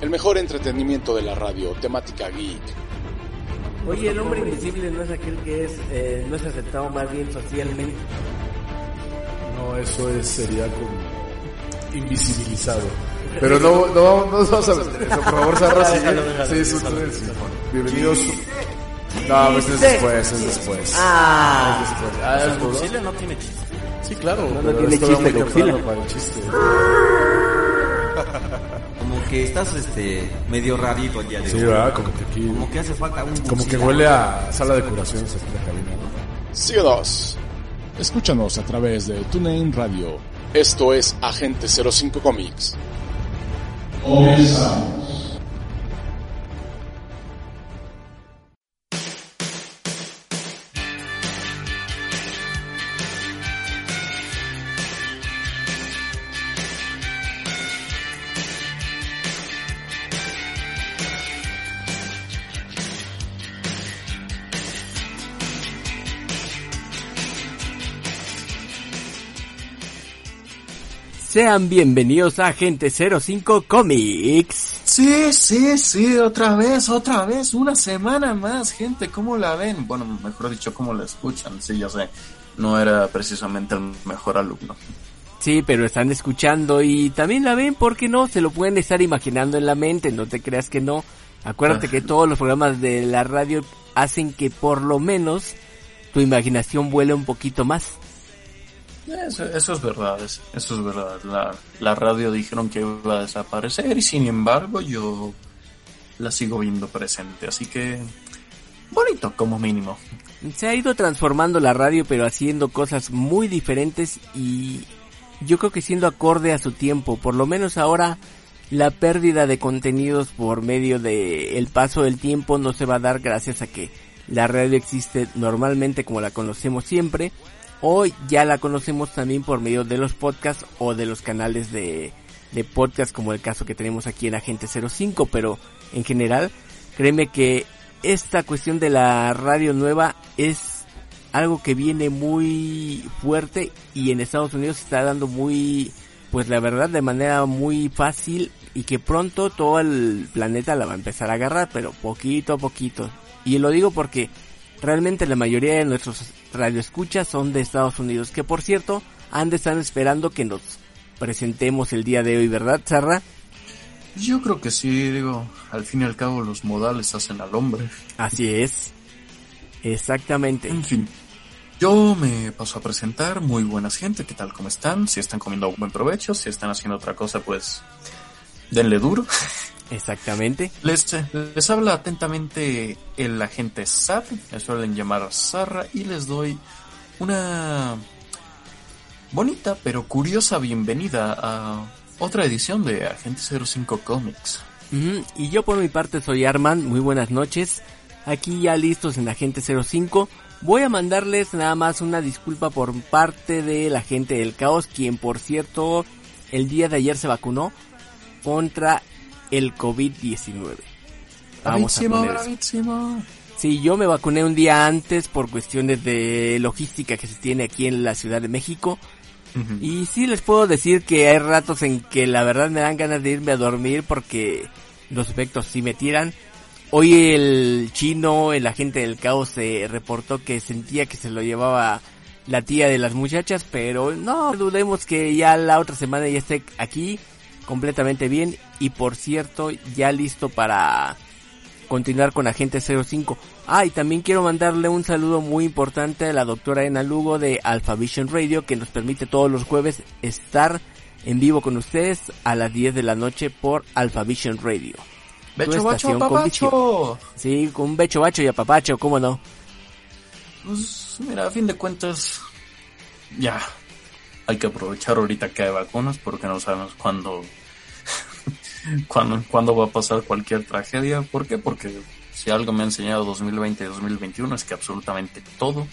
El mejor entretenimiento de la radio, temática geek. Oye, el hombre invisible no es aquel que es, eh, no es aceptado más bien socialmente. No, eso es, sería como invisibilizado. Pero no, no, no nos vamos a meter eso, por favor, déjalo, Sí, es un déjalo. sí. Bienvenidos. No, pues es después, es después. Ah, Es después. Ah, es. Godzilla no tiene chiste. Sí, claro. No, no tiene chiste, chiste. Que estás este medio rarito el día de Sí, hoy. ¿verdad? Como que aquí... Como que hace falta un Como que huele a sala de curaciones aquí en la cabina, ¿no? Síguenos. Escúchanos a través de TuneIn Radio. Esto es Agente 05 Comics. Sean bienvenidos a Agente 05 Comics. Sí, sí, sí, otra vez, otra vez, una semana más, gente, ¿cómo la ven? Bueno, mejor dicho, ¿cómo la escuchan? Sí, ya sé, no era precisamente el mejor alumno. Sí, pero están escuchando y también la ven, ¿por qué no? Se lo pueden estar imaginando en la mente, no te creas que no. Acuérdate que todos los programas de la radio hacen que por lo menos tu imaginación vuele un poquito más. Eso, eso es verdad, es- eso es verdad. La, la radio dijeron que iba a desaparecer y sin embargo yo la sigo viendo presente, así que bonito como mínimo. Se ha ido transformando la radio, pero haciendo cosas muy diferentes y yo creo que siendo acorde a su tiempo. Por lo menos ahora la pérdida de contenidos por medio de el paso del tiempo no se va a dar gracias a que la radio existe normalmente como la conocemos siempre. Hoy ya la conocemos también por medio de los podcasts o de los canales de, de podcast como el caso que tenemos aquí en Agente 05, pero en general créeme que esta cuestión de la radio nueva es algo que viene muy fuerte y en Estados Unidos se está dando muy, pues la verdad, de manera muy fácil y que pronto todo el planeta la va a empezar a agarrar, pero poquito a poquito. Y lo digo porque realmente la mayoría de nuestros radioescuchas son de Estados Unidos, que por cierto, han de estar esperando que nos presentemos el día de hoy, ¿verdad, Sarra? Yo creo que sí, digo, al fin y al cabo los modales hacen al hombre. Así es. Exactamente. En fin, yo me paso a presentar. Muy buenas gente, ¿qué tal? ¿Cómo están? Si están comiendo buen provecho, si están haciendo otra cosa, pues denle duro. Exactamente. Les, les habla atentamente el agente SAR, me suelen llamar Sarra, y les doy una bonita pero curiosa bienvenida a otra edición de Agente 05 Comics. Y yo por mi parte soy Arman, muy buenas noches. Aquí ya listos en Agente 05. Voy a mandarles nada más una disculpa por parte de la gente del caos, quien por cierto el día de ayer se vacunó contra el COVID-19. Vamos a bravísimo, poner eso. bravísimo. Sí, yo me vacuné un día antes por cuestiones de logística que se tiene aquí en la Ciudad de México. Y sí les puedo decir que hay ratos en que la verdad me dan ganas de irme a dormir porque los efectos sí me tiran. Hoy el chino, el agente del caos, se reportó que sentía que se lo llevaba la tía de las muchachas, pero no dudemos que ya la otra semana ya esté aquí completamente bien y por cierto ya listo para continuar con Agente 05. Ah, y también quiero mandarle un saludo muy importante a la doctora Ena Lugo de Alpha Vision Radio que nos permite todos los jueves estar en vivo con ustedes a las 10 de la noche por Alpha Vision Radio. Becho, bacho, con papacho. Sí, con un becho bacho y apapacho, ¿cómo no? Pues mira, a fin de cuentas, ya, hay que aprovechar ahorita que hay vacunas porque no sabemos cuándo, cuándo, cuándo va a pasar cualquier tragedia. ¿Por qué? Porque si algo me ha enseñado 2020 y 2021 es que absolutamente todo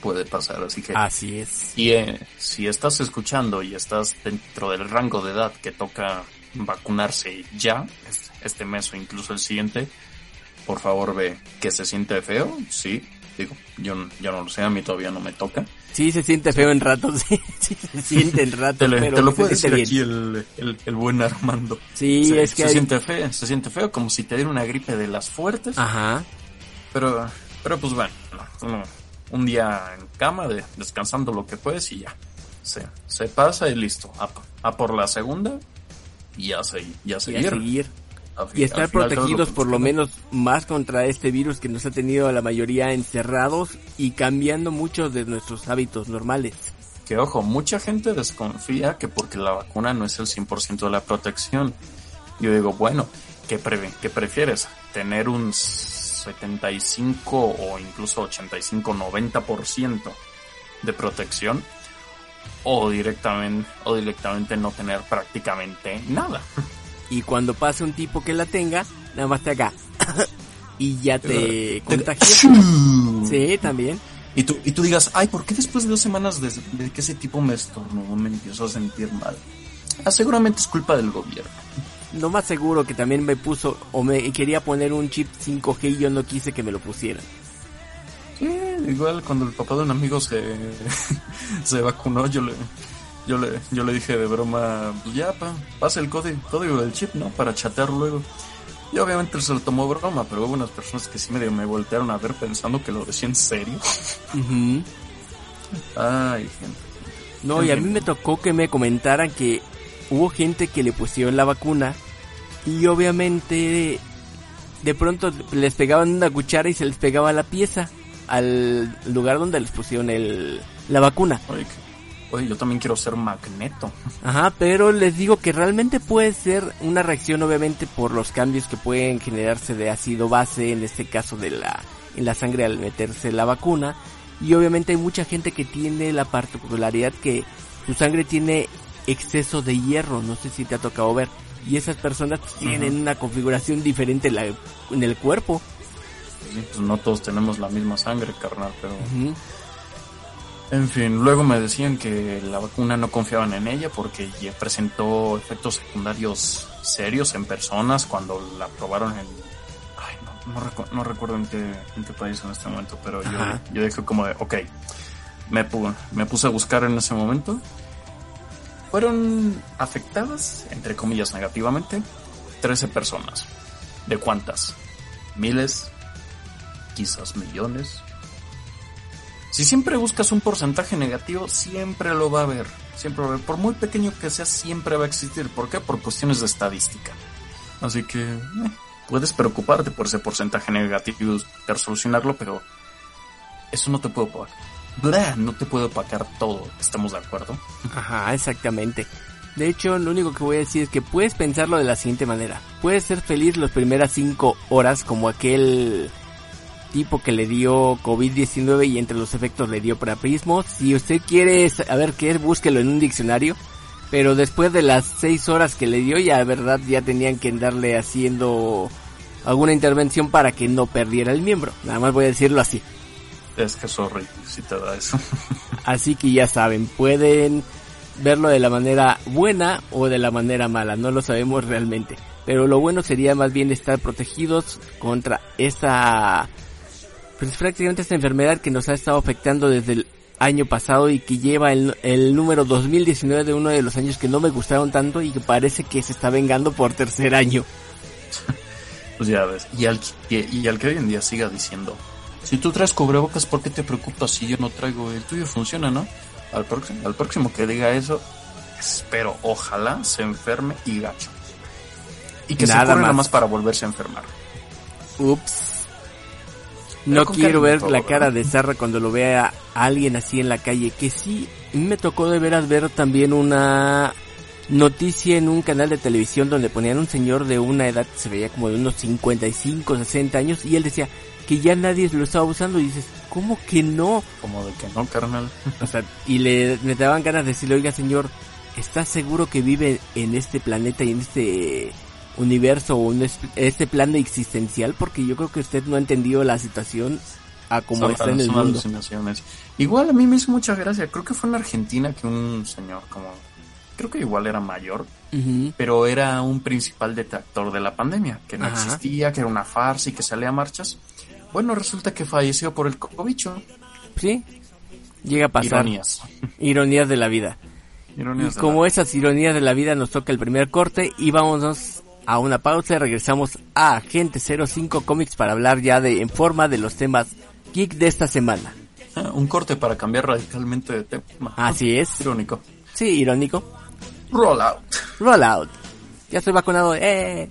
puede pasar. Así que Así es. y, eh, si estás escuchando y estás dentro del rango de edad que toca vacunarse ya, es- este mes o incluso el siguiente, por favor ve que se siente feo, sí, digo, yo, yo no lo sé, a mí todavía no me toca. Sí, se siente feo en ratos, sí, sí se siente en ratos, Te, le- pero te lo puede decir bien. aquí el, el, el buen Armando. Sí, se, es que se hay- siente feo, se siente feo como si te diera una gripe de las fuertes, Ajá. pero, pero pues bueno, no, un día en cama, de, descansando lo que puedes y ya, se, se pasa y listo, a, a por la segunda y ya, se, ya Y a seguir. seguir. Al fi- Y estar protegidos por lo menos más contra este virus que nos ha tenido a la mayoría encerrados y cambiando muchos de nuestros hábitos normales. Que ojo, mucha gente desconfía que porque la vacuna no es el 100% de la protección. Yo digo, bueno, ¿qué, pre- qué prefieres? ¿Tener un 75 o incluso 85, 90% de protección? O directamente, o directamente no tener prácticamente nada. Y cuando pase un tipo que la tenga, nada más te haga y ya te contagia. Sí, también. Y tú, y tú digas, ay, ¿por qué después de dos semanas de, de que ese tipo me estornudó me empiezo a sentir mal? Ah, seguramente es culpa del gobierno. Lo más seguro que también me puso o me quería poner un chip 5G y yo no quise que me lo pusieran. Sí, igual cuando el papá de un amigo se, se vacunó, yo le, yo le, yo le dije de broma, pues ya, pa, pasa el código, código del chip, ¿no? Para chatear luego. Y obviamente se lo tomó broma, pero hubo unas personas que sí medio me voltearon a ver pensando que lo decía en serio. Ujú. Ay, gente. No, y a mí me tocó que me comentaran que hubo gente que le pusieron la vacuna y obviamente de pronto les pegaban una cuchara y se les pegaba la pieza al lugar donde les pusieron el, la vacuna. Oye, que- oye, yo también quiero ser magneto. Ajá, pero les digo que realmente puede ser una reacción obviamente por los cambios que pueden generarse de ácido base, en este caso de la en la sangre al meterse la vacuna y obviamente hay mucha gente que tiene la particularidad que su sangre tiene exceso de hierro, no sé si te ha tocado ver y esas personas tienen una configuración diferente en, la- en el cuerpo. Sí, pues no todos tenemos la misma sangre, carnal, pero... En fin, luego me decían que la vacuna no confiaban en ella porque ya presentó efectos secundarios serios en personas cuando la probaron en... Ay, no, no, recu- no recuerdo en qué, en qué país en este momento, pero yo, yo dije como de, ok, me, pu- me puse a buscar en ese momento. Fueron afectadas, entre comillas, negativamente, 13 personas. ¿De cuántas? ¿Miles? ¿Quizás millones? Si siempre buscas un porcentaje negativo, siempre lo va a haber. Siempre va a haber. Por muy pequeño que sea, siempre va a existir. ¿Por qué? Por cuestiones de estadística. Así que eh, puedes preocuparte por ese porcentaje negativo y buscar solucionarlo, pero eso no te puede opacar. Blah, no te puede opacar todo. ¿Estamos de acuerdo? Ajá, exactamente. De hecho, lo único que voy a decir es que puedes pensarlo de la siguiente manera. Puedes ser feliz las primeras 5 horas como aquel tipo que le dio COVID-19 y entre los efectos le dio priapismo. Si usted quiere saber qué es, búsquelo en un diccionario. Pero después de las 6 horas que le dio, ya verdad ya tenían que andarle haciendo alguna intervención para que no perdiera el miembro. Nada más voy a decirlo así. Es que sorry si te da eso. Así que ya saben, pueden verlo de la manera buena o de la manera mala, no lo sabemos realmente. Pero lo bueno sería más bien estar protegidos contra esta, pues prácticamente esta enfermedad que nos ha estado afectando desde el año pasado y que lleva el, el número 2019 de uno de los años que no me gustaron tanto y que parece que se está vengando por tercer año. Pues ya ves. Y al, que- y al que hoy en día siga diciendo, si tú traes cubrebocas, ¿por qué te preocupas si yo no traigo? El tuyo funciona, ¿no? Al próximo, al próximo que diga eso, espero, ojalá se enferme y gacho. Y que Nada se nada más. más para volverse a enfermar. Ups. No quiero ver todo, la ¿verdad? cara de Zarra cuando lo vea a alguien así en la calle. Que sí, me tocó de veras ver también una noticia en un canal de televisión donde ponían un señor de una edad, se veía como de unos 55, 60 años, y él decía que ya nadie lo estaba usando. Y dices, ¿cómo que no? Como de que no, carnal. O sea, y le, le daban ganas de decirle, oiga señor, ¿estás seguro que vive en este planeta y en este universo o un es- este plan de existencial porque yo creo que usted no ha entendido la situación a como Son- está en el mundo. alucinaciones. Igual a mí me hizo mucha gracia. Creo que fue en Argentina que un señor como... Creo que igual era mayor, pero era un principal detractor de la pandemia, que no Ajá. existía, que era una farsa y que salía a marchas. Bueno, resulta que falleció por el cobicho. Sí, llega a pasar. Ironías. Ironías de la vida. Y Ironías de como esas ironías de la vida nos toca el primer corte y vámonos a una pausa y regresamos a Agente 05 Comics para hablar ya de en forma de los temas geek de esta semana. Ah, Un corte para cambiar radicalmente de tema. Así es. Irónico. Sí, irónico. Roll out. Rollout. Ya estoy vacunado. ¡Eh!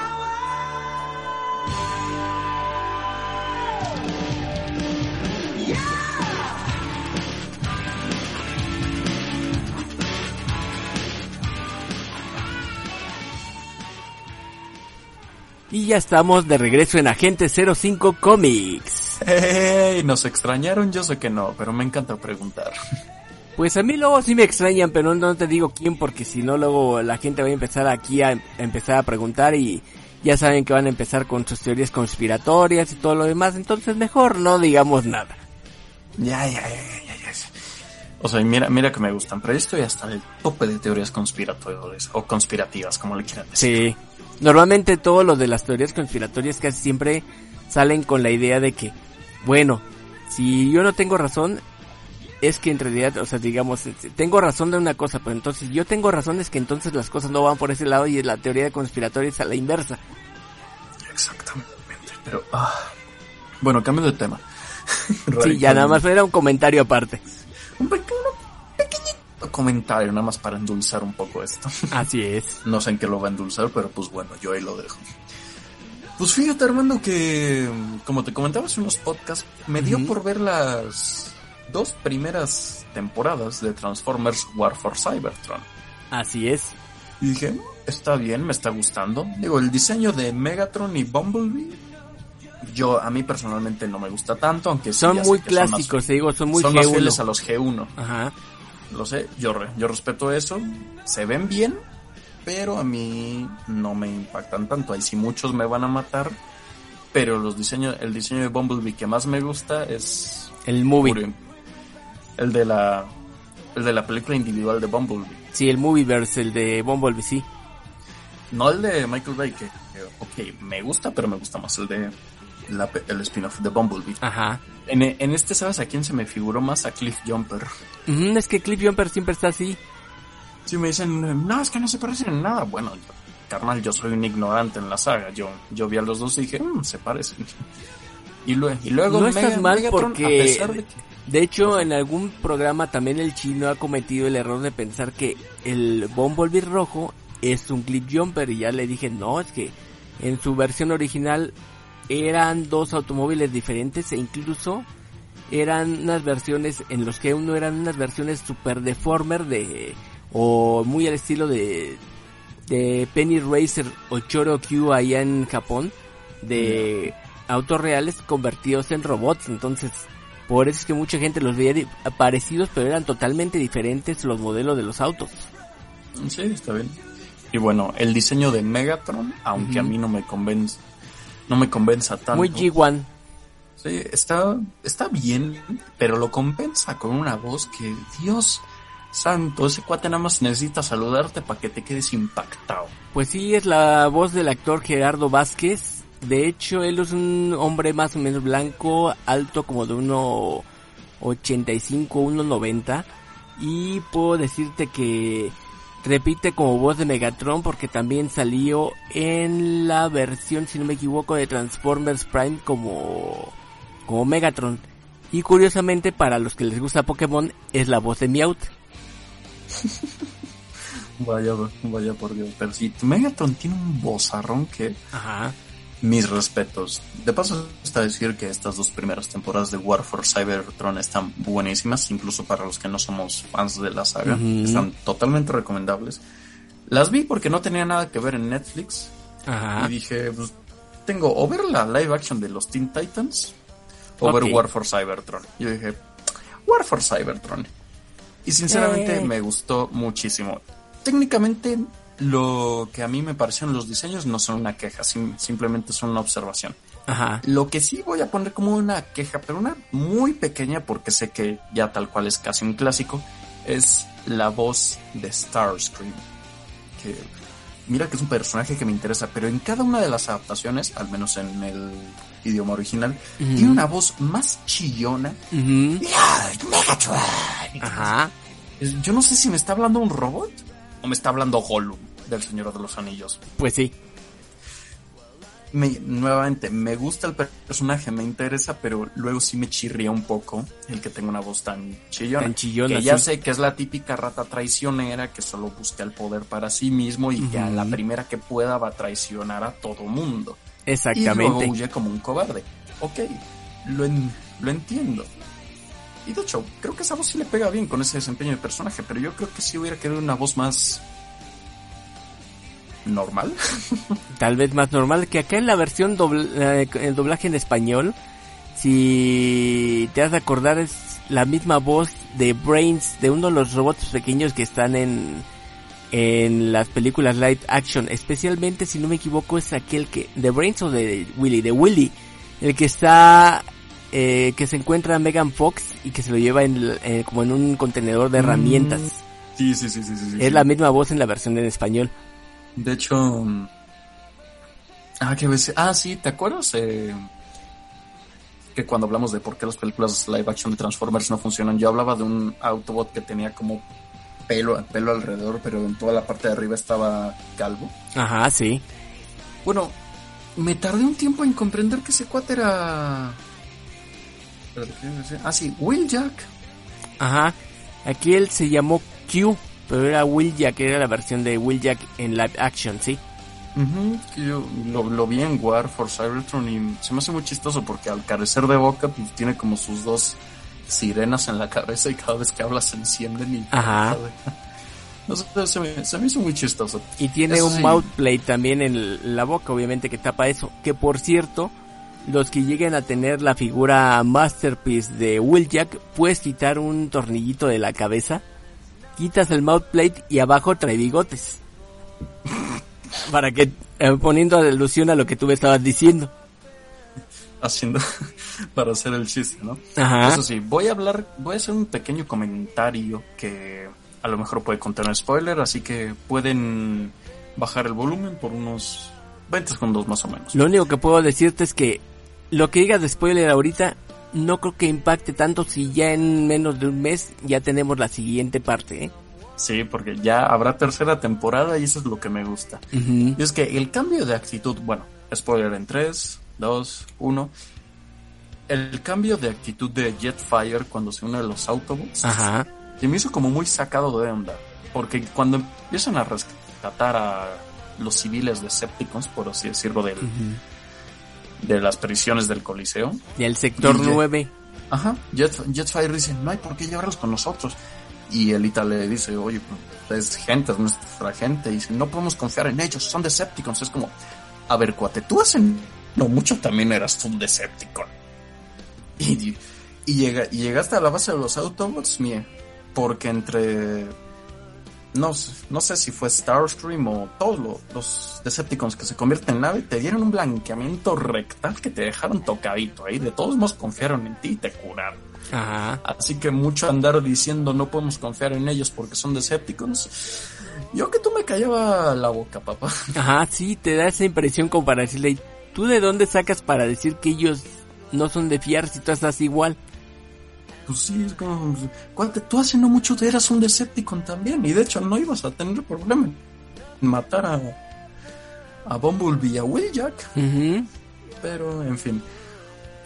Y ya estamos de regreso en Agente 05 Comics. Hey, ¿Nos extrañaron? Yo sé que no, pero me encanta preguntar. Pues a mí luego sí me extrañan, pero no te digo quién porque si no luego la gente va a empezar aquí a, a empezar a preguntar y ya saben que van a empezar con sus teorías conspiratorias y todo lo demás, entonces mejor no digamos nada. Ya, ya, ya, ya, ya. O sea, mira, mira que me gustan, pero yo estoy hasta el tope de teorías conspiratorias o conspirativas, como le quieran decir. Sí. Normalmente todo lo de las teorías conspiratorias casi siempre salen con la idea de que, bueno, si yo no tengo razón, es que en realidad, o sea, digamos, tengo razón de una cosa, pero entonces yo tengo razón es que entonces las cosas no van por ese lado y la teoría de conspiratoria es a la inversa. Exactamente. Pero, ah. bueno, cambio de tema. Sí, ya nada más era un comentario aparte. Un pequeño, comentario, nada más para endulzar un poco esto. Así es. No sé en qué lo va a endulzar, pero pues bueno, yo ahí lo dejo. Pues fíjate, Armando, que como te comentaba hace unos podcasts, me dio por ver las dos primeras temporadas de Transformers War for Cybertron. Así es. Y dije, "Mm, está bien, me está gustando. Digo, el diseño de Megatron y Bumblebee, yo a mí personalmente no me gusta tanto, aunque sí, Son sé muy que son más- clásicos, te digo, son muy son más G1. fieles a los G1. Ajá. Lo sé, yo, re- yo respeto eso. Se ven bien, pero a mí no me impactan tanto. Ahí sí muchos me van a matar. Pero los diseños, el diseño de Bumblebee que más me gusta es El movie. el de la el de la película individual de Bumblebee. Sí, el Movieverse, el de Bumblebee, sí. No el de Michael Bay, que, que, ok, me gusta, pero me gusta más el de la el spin-off de Bumblebee. Ajá. En, en este, ¿sabes a quién se me figuró más? A Cliff Jumper. Ujú, es que Cliff Jumper siempre está así. Si me dicen, no, es que no se parecen en nada. Bueno, yo- carnal, yo soy un ignorante en la saga. Yo, yo vi a los dos y dije, "Mm, se parecen. Y, lue- y luego No estás mal Megatron, porque- a pesar de que- De hecho, en algún programa también el chino ha cometido el error de pensar que el Bumblebee rojo es un Cliff Jumper y ya le dije, no, es que en su versión original eran dos automóviles diferentes e incluso eran unas versiones en los que uno eran unas versiones super deformer de o muy al estilo de de Penny Racer o Choro Q allá en Japón de autos reales convertidos en robots. Entonces por eso es que mucha gente los veía parecidos pero eran totalmente diferentes los modelos de los autos. Sí, está bien. Y bueno, el diseño de Megatron, aunque a mí no me convence, no me convenza tanto. muy G1 Sí, está, está bien, pero lo compensa con una voz que, Dios santo, ese cuate nada más necesita saludarte para que te quedes impactado. Pues sí, es la voz del actor Gerardo Vázquez. De hecho, él es un hombre más o menos blanco, alto como de 1,85, 1,90. Y puedo decirte que repite como voz de Megatron porque también salió en la versión, si no me equivoco, de Transformers Prime como, como Megatron. Y curiosamente, para los que les gusta Pokémon, es la voz de Meowth. Vaya, vaya por Dios. Pero sí, Megatron tiene un vozarrón que Ajá. Mis respetos. De paso está decir que estas dos primeras temporadas de War for Cybertron están buenísimas, incluso para los que no somos fans de la saga. Ujú. Están totalmente recomendables. Las vi porque no tenía nada que ver en Netflix Ajá. y dije, pues, tengo o ver la live action de los Teen Titans o ver War for Cybertron. Yo dije, War for Cybertron. Y sinceramente Eh. me gustó muchísimo. Técnicamente lo que a mí me parecieron los diseños no son una queja, sim- simplemente son una observación. Ajá. Lo que sí voy a poner como una queja, pero una muy pequeña porque sé que ya tal cual es casi un clásico, es la voz de Starscream. Que mira que es un personaje que me interesa, pero en cada una de las adaptaciones, al menos en el idioma original, Ujú. tiene una voz más chillona. ¡Ah, Megatron! Ajá. Yo no sé si me está hablando un robot o me está hablando Gollum del Señor de los Anillos. Pues sí. me, nuevamente, me gusta el personaje, me interesa, pero luego sí me chirría un poco el que tenga una voz tan chillona. Tan chillona, que ya sí. sé que es la típica rata traicionera que solo busca el poder para sí mismo y que a la primera que pueda va a traicionar a todo mundo. Y luego Exactamente. huye como un cobarde. Ok, lo, en- lo entiendo. Y de hecho, creo que esa voz sí le pega bien con ese desempeño de personaje, pero yo creo que sí hubiera querido una voz más normal. Tal vez más normal que acá en la versión dobl- eh, el doblaje en español. Si te has de acordar es la misma voz de Brains de uno de los robots pequeños que están en en las películas live action, especialmente si no me equivoco es aquel que de Brains o de Willy, de Willy, el que está eh, que se encuentra a Megan Fox y que se lo lleva en, eh, como en un contenedor de herramientas. Sí, sí, sí, sí, sí. sí. Es la misma voz en la versión en español. De hecho, mm, ah, qué veces, ah, sí, ¿te acuerdas? Eh, que cuando hablamos de por qué las películas live action de Transformers no funcionan, yo hablaba de un Autobot que tenía como pelo, pelo alrededor, pero en toda la parte de arriba estaba calvo. Ajá, sí. Bueno, me tardé un tiempo en comprender que ese cuate era. Ah, sí, Will Jack. Ajá. Aquí él se llamó Q, pero era Will Jack, era la versión de Will Jack en live action, ¿sí? Ujú, que yo lo, lo vi en War for Cybertron y se me hace muy chistoso porque al carecer de boca pues tiene como sus dos sirenas en la cabeza y cada vez que habla se encienden y Ajá. no sé, se me, se me hizo muy chistoso Y tiene Eso un sí. mouthplate también en la boca, obviamente, que tapa eso. Que por cierto, los que lleguen a tener la figura Masterpiece de Will Jack, puedes quitar un tornillito de la cabeza, quitas el mouthplate y abajo trae bigotes. Para que, eh, poniendo alusión a lo que tú me estabas diciendo. haciendo para hacer el chiste, ¿no? Ajá. Eso sí, voy a hablar, voy a hacer un pequeño comentario que a lo mejor puede contener spoiler, así que pueden bajar el volumen por unos 20 segundos más o menos. Lo único que puedo decirte es que lo que digas de spoiler ahorita no creo que impacte tanto si ya en menos de un mes ya tenemos la siguiente parte, ¿eh? Sí, porque ya habrá tercera temporada y eso es lo que me gusta. Y es que el cambio de actitud, bueno, spoiler en 3, 2, 1. El cambio de actitud de Jetfire cuando se une a los Autobots Ajá. se me hizo como muy sacado de onda. Porque cuando empiezan a rescatar a los civiles Decepticons, por así decirlo, del, de las prisiones del Coliseo, Y el sector Y ya- 9. Ajá, Jet- Jetfire dice, no hay por qué llevarlos con nosotros. Y Elita le dice, oye, pues, es gente, es nuestra gente. Y dice, no podemos confiar en ellos, son Decepticons. Es como, a ver, cuate, tú hace no mucho también eras un Decepticon. Y, y, llega, y llegaste a la base de los Autobots, mire, porque entre... No, sé- no sé si fue Starscream o todos lo- los Decepticons que se convierten en nave, te dieron un blanqueamiento rectal que te dejaron tocadito ahí. De todos modos confiaron en ti y te curaron. Ajá. Así que mucho andar diciendo no podemos confiar en ellos porque son Decepticons. Yo que tú me callaba la boca, papá. Ajá, sí, te da esa impresión como para decirle, ¿tú de dónde sacas para decir que ellos no son de fiar si tú estás igual? Pues sí, es como... tú hace no mucho eras un Decepticon también. Y de hecho no ibas a tener problema en matar a... A Bumblebee y a Wheeljack. Ujú. Pero, en fin.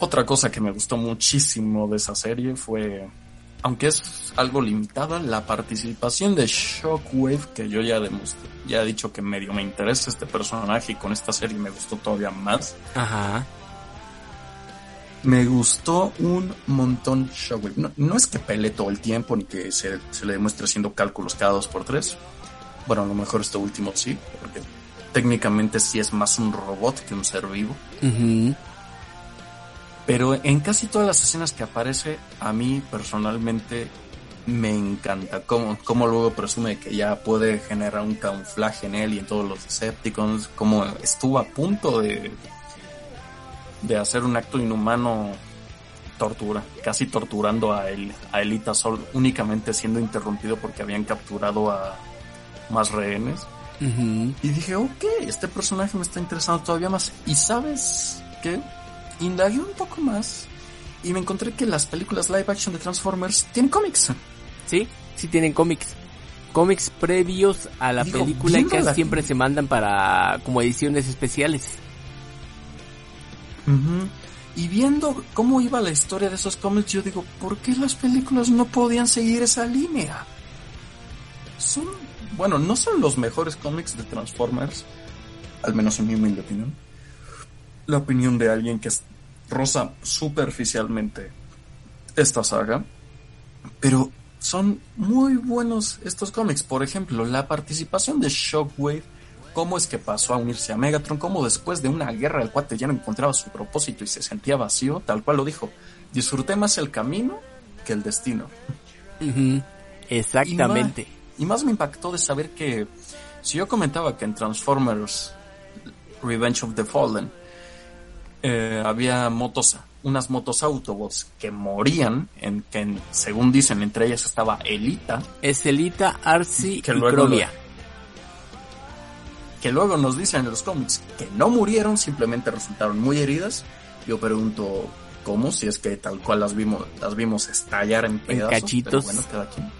Otra cosa que me gustó muchísimo de esa serie fue aunque es algo limitada, la participación de Shockwave, que yo ya demostré, ya he dicho que medio me interesa este personaje y con esta serie me gustó todavía más. Ajá. Me gustó un montón Shockwave. No, no es que pelee todo el tiempo ni que se, se le demuestre haciendo cálculos cada dos por tres. Bueno, a lo mejor este último sí, porque técnicamente sí es más un robot que un ser vivo. Pero en casi todas las escenas que aparece, a mí personalmente me encanta cómo, cómo luego presume que ya puede generar un camuflaje en él y en todos los Decepticons, como estuvo a punto de, de hacer un acto inhumano tortura, casi torturando a, el, a Elita Sol, únicamente siendo interrumpido porque habían capturado a más rehenes. Y dije, ok, este personaje me está interesando todavía más. Y sabes qué? Indagué un poco más y me encontré que las películas live action de Transformers tienen cómics. Sí, sí tienen cómics. Cómics previos a la Digo, película y casi la- siempre se mandan para como ediciones especiales. Ujú. Y viendo cómo iba la historia de esos cómics, yo digo, ¿por qué las películas no podían seguir esa línea? Son, bueno, no son los mejores cómics de Transformers, al menos en mi humilde opinión. La opinión de alguien que roza superficialmente esta saga, pero son muy buenos estos cómics. Por ejemplo, la participación de Shockwave, cómo es que pasó a unirse a Megatron, cómo después de una guerra el cuate ya no encontraba su propósito y se sentía vacío, tal cual lo dijo. Disfruté más el camino que el destino. Exactamente. Y más, y más me impactó de saber que si yo comentaba que en Transformers Revenge of the Fallen eh, había motos, unas motos Autobots que morían, en que según dicen entre ellas estaba Elita, Es Elita, Arcee Que y luego Chromia. Que luego nos dicen en los cómics que no murieron, simplemente resultaron muy heridas. Yo pregunto cómo, si es que tal cual las vimos, las vimos estallar en pedazos. cachitos. Pero bueno, cada quien.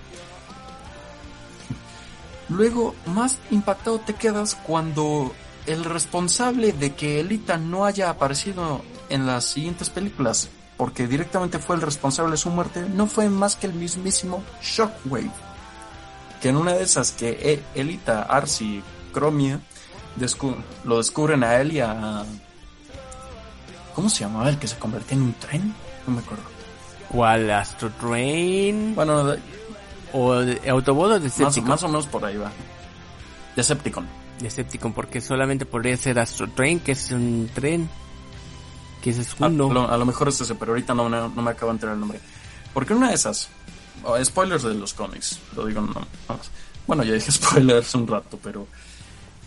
Luego, más impactado te quedas cuando el responsable de que Elita no haya aparecido en las siguientes películas, porque directamente fue el responsable de su muerte, no fue más que el mismísimo Shockwave. Que en una de esas que E- Elita, Arcee, Chromia descu- lo descubren a él y a... ¿Cómo se llamaba el que se convertía en un tren? No me acuerdo. ¿Cuál? ¿Astro Train? Bueno, de- ¿O Autobot o más, Decepticon? más o menos por ahí va. Decepticon. Decepticon, porque solamente podría ser Astro Train, que es un tren. Que es A, uno. lo, a lo mejor es ese, pero ahorita no, no, no me acabo de enterar el nombre. Porque una de esas, oh, spoilers de los cómics, lo digo no, no más. Bueno, ya dije spoilers un rato, pero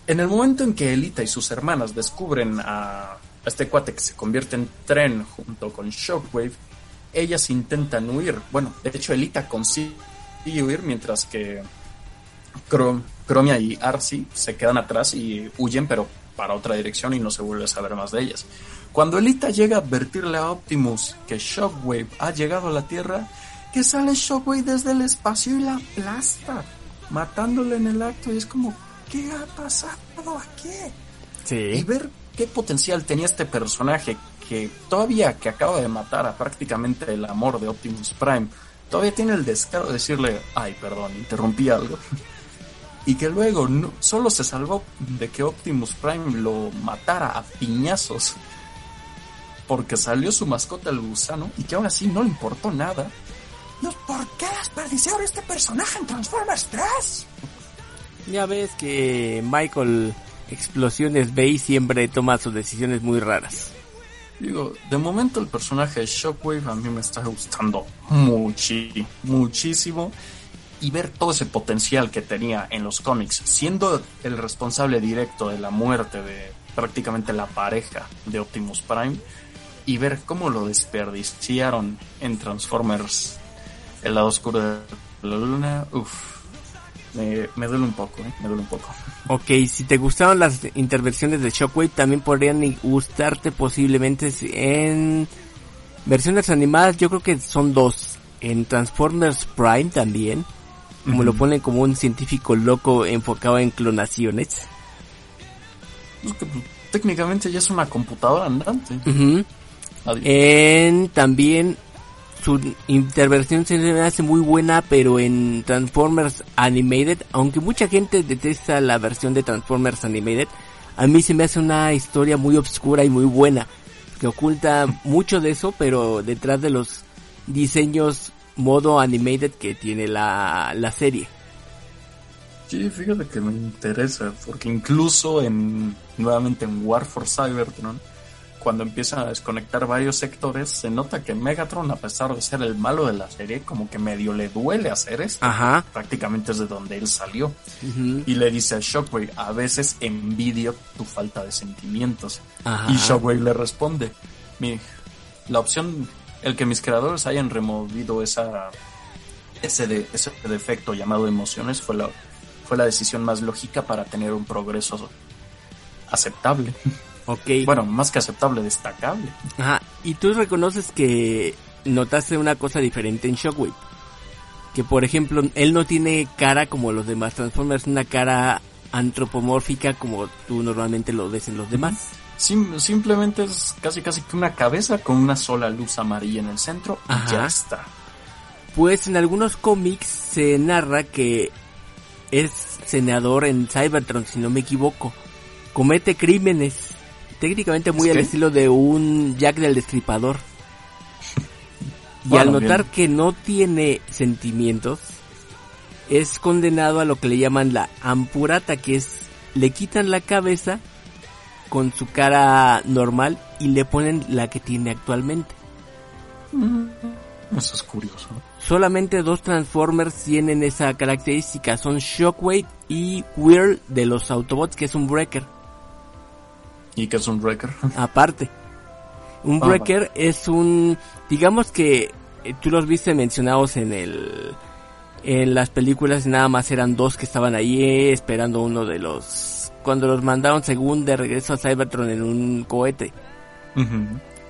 en el momento en que Elita y sus hermanas descubren a este cuate que se convierte en tren junto con Shockwave, ellas intentan huir. Bueno, de hecho Elita consigue huir mientras que Chrome- Chromia y Arcee se quedan atrás y huyen, pero para otra dirección y no se vuelve a saber más de ellas. Cuando Elita llega a advertirle a Optimus que Shockwave ha llegado a la Tierra, que sale Shockwave desde el espacio y la aplasta, matándole en el acto y es como, ¿qué ha pasado aquí? Y Sí. ver qué potencial tenía este personaje que todavía que acaba de matar a prácticamente el amor de Optimus Prime, todavía tiene el descaro de decirle, ay, perdón, interrumpí algo. Y que luego no- solo se salvó de que Optimus Prime lo matara a piñazos porque salió su mascota el gusano y que aún así no le importó nada. ¿Por qué desperdiciaron este personaje en Transformers 3? Ya ves que Michael Explosiones Bay siempre toma sus decisiones muy raras. Digo, de momento el personaje de Shockwave a mí me está gustando muchi, muchísimo. Y ver todo ese potencial que tenía en los cómics, siendo el responsable directo de la muerte de prácticamente la pareja de Optimus Prime, y ver cómo lo desperdiciaron en Transformers El lado oscuro de la luna, uff, me, me duele un poco, ¿eh? me duele un poco. Ok, si te gustaron las intervenciones de Shockwave, también podrían gustarte posiblemente en versiones animadas. Yo creo que son dos. En Transformers Prime también. Como lo ponen como un científico loco enfocado en clonaciones. Que, pues, técnicamente ya es una computadora andante. Adi- En también su intervención se me hace muy buena, pero en Transformers Animated, aunque mucha gente detesta la versión de Transformers Animated, a mí se me hace una historia muy obscura y muy buena, que oculta mucho de eso, pero detrás de los diseños modo animated que tiene la, la serie. Sí, fíjate que me interesa, porque incluso en nuevamente en War for Cybertron, cuando empiezan a desconectar varios sectores, se nota que Megatron, a pesar de ser el malo de la serie, como que medio le duele hacer esto. Ajá. Prácticamente es de donde él salió. Y le dice a Shockwave, a veces envidio tu falta de sentimientos. Ajá. Y Shockwave le responde, mi, la opción, el que mis creadores hayan removido esa, ese, de, ese defecto llamado emociones fue la, fue la decisión más lógica para tener un progreso aceptable. Ok. Bueno, más que aceptable, destacable. Ajá. Y tú reconoces que notaste una cosa diferente en Shockwave. Que por ejemplo, él no tiene cara como los demás Transformers, una cara antropomórfica como tú normalmente lo ves en los demás. Sim- simplemente es casi casi que una cabeza con una sola luz amarilla en el centro y ya está. Pues en algunos cómics se narra que es senador en Cybertron, si no me equivoco. Comete crímenes, técnicamente muy ¿Es al qué? estilo de un Jack del Destripador. Y Bueno, al notar bien. que no tiene sentimientos, es condenado a lo que le llaman la ampurata, que es le quitan la cabeza con su cara normal y le ponen la que tiene actualmente. Eso es curioso. Solamente dos Transformers tienen esa característica, son Shockwave y Whirl de los Autobots, que es un Breaker, Y es un wrecker. aparte. Un Ah, Breaker es un, digamos que eh, tú los viste mencionados en el, en las películas, nada más eran dos que estaban ahí eh, esperando uno de los, cuando los mandaron según de regreso a Cybertron en un cohete.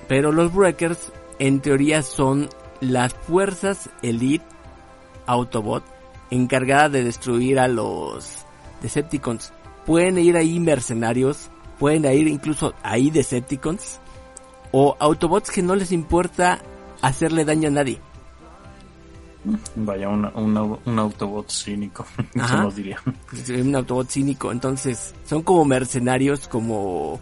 Pero los Breakers, en teoría, son las fuerzas Elite Autobot encargadas de destruir a los Decepticons. Pueden ir ahí mercenarios, pueden ir incluso ahí Decepticons, o Autobots que no les importa hacerle daño a nadie. Vaya, una- una- un Autobot cínico. Ajá. ¿Quién lo diría? un Autobot cínico. Entonces, son como mercenarios, como,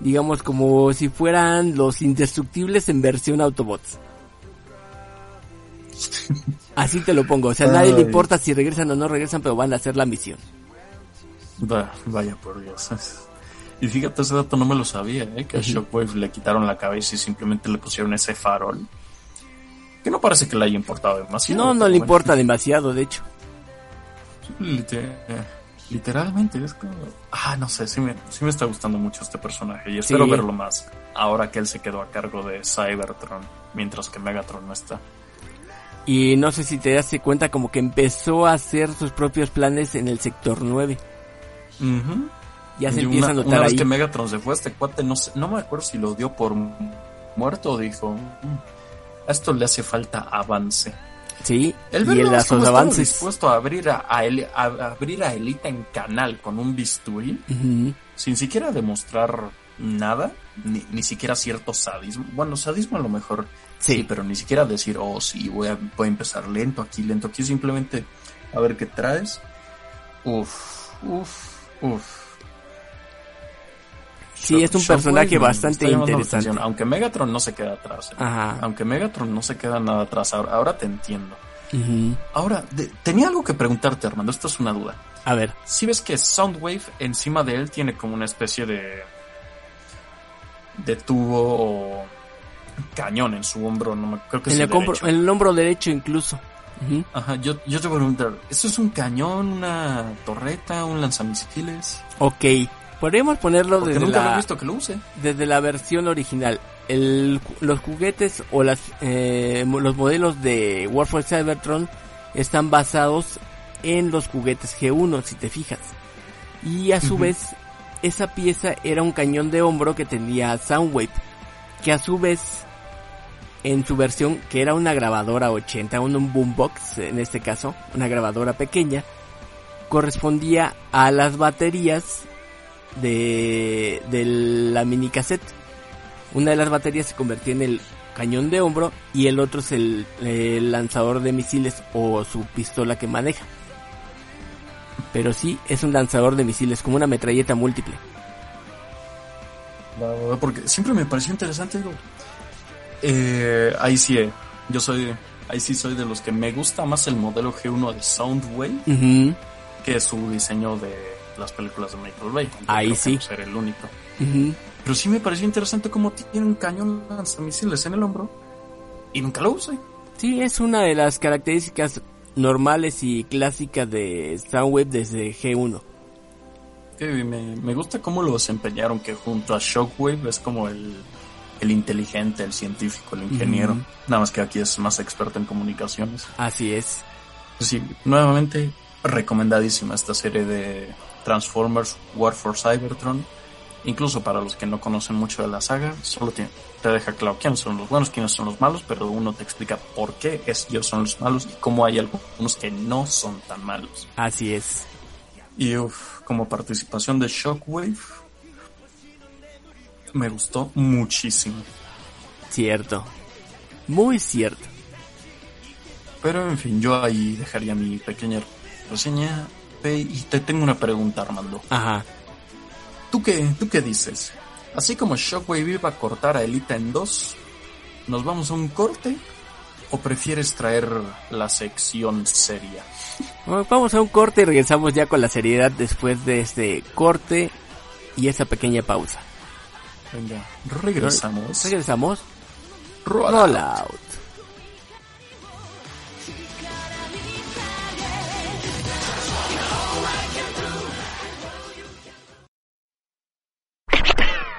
digamos, como si fueran los indestructibles en versión Autobots. Así te lo pongo. O sea, a nadie le importa si regresan o no regresan, pero van a hacer la misión. Va- vaya por Dios. Y fíjate, ese dato no me lo sabía, ¿eh? que a Shockwave le quitaron la cabeza y simplemente le pusieron ese farol. Que no parece que le haya importado demasiado. No, no le bueno. importa demasiado, de hecho. Eh, literalmente es como... Ah, no sé, sí me, sí me está gustando mucho este personaje y Sí. espero verlo más. Ahora que él se quedó a cargo de Cybertron, mientras que Megatron no está. Y no sé si te das cuenta como que empezó a hacer sus propios planes en el sector 9. Ujú. Ya se Y empieza una, a una notar vez ahí. que Megatron se fue, este cuate no, sé- no me acuerdo si lo dio por muerto dijo, "Mm, a esto le hace falta avance. Sí, El y en las los avances. dispuesto a abrir a, a a- a abrir a Elita en canal con un bisturí, Ujú. sin siquiera demostrar nada, ni, ni siquiera cierto sadismo. Bueno, sadismo a lo mejor Sí. sí, pero ni siquiera decir, oh, sí, voy a, voy a empezar lento aquí, lento aquí, simplemente a ver qué traes. Uf, uf, uf. Sí, es un Shockwave personaje bastante interesante. Aunque Megatron no se queda atrás. ¿eh? Ajá. Aunque Megatron no se queda nada atrás, ahora, ahora te entiendo. Ahora, de- tenía algo que preguntarte, Armando, esto es una duda. A ver, Si ves que Soundwave encima de él tiene como una especie de de tubo o cañón en su hombro, no me creo que es en el el, derecho. en el hombro derecho incluso. Ajá, yo, yo te voy a preguntar, ¿esto es un cañón, una torreta, un lanzamisiles? Ok, podríamos ponerlo Porque desde nunca lo he la, visto que lo use. desde la versión original. El, los juguetes o las, eh, los modelos de War for Cybertron están basados en los juguetes G1, si te fijas. Y a su vez, esa pieza era un cañón de hombro que tenía Soundwave, que a su vez, en su versión, que era una grabadora 80, un, un boombox en este caso, una grabadora pequeña, correspondía a las baterías de, de la mini cassette. Una de las baterías se convertía en el cañón de hombro y el otro es el, el lanzador de misiles o su pistola que maneja. Pero sí, es un lanzador de misiles, como una metralleta múltiple. La verdad, porque siempre me pareció interesante, digo. Eh, ahí sí, eh, yo soy, ahí sí soy de los que me gusta más el modelo G1 de Soundwave que su diseño de las películas de Michael Bay. Ahí sí. no seré el único. Pero sí me pareció interesante cómo tiene un cañón lanzamisiles en el hombro y nunca lo usa. Sí, es una de las características normales y clásicas de Soundwave desde G1. Sí, me, me gusta cómo lo desempeñaron, que junto a Shockwave es como el, el inteligente, el científico, el ingeniero. Nada más que aquí es más experto en comunicaciones. Así es. Sí, nuevamente recomendadísima esta serie de Transformers War for Cybertron. Incluso para los que no conocen mucho de la saga, solo te, te deja claro quiénes son los buenos, quiénes son los malos, pero uno te explica por qué es, ellos son los malos y cómo hay algunos que no son tan malos. Así es. Y uf, como participación de Shockwave, me gustó muchísimo. Cierto. Muy cierto. Pero en fin, yo ahí dejaría mi pequeña reseña. Y te tengo una pregunta, Armando. Ajá. ¿Tú qué, ¿Tú qué dices? Así como Shockwave iba a cortar a Elita en dos, ¿nos vamos a un corte? ¿O prefieres traer la sección seria? Bueno, vamos a un corte y regresamos ya con la seriedad después de este corte y esa pequeña pausa. Venga, regresamos. Regresamos. Roll Roll out. out.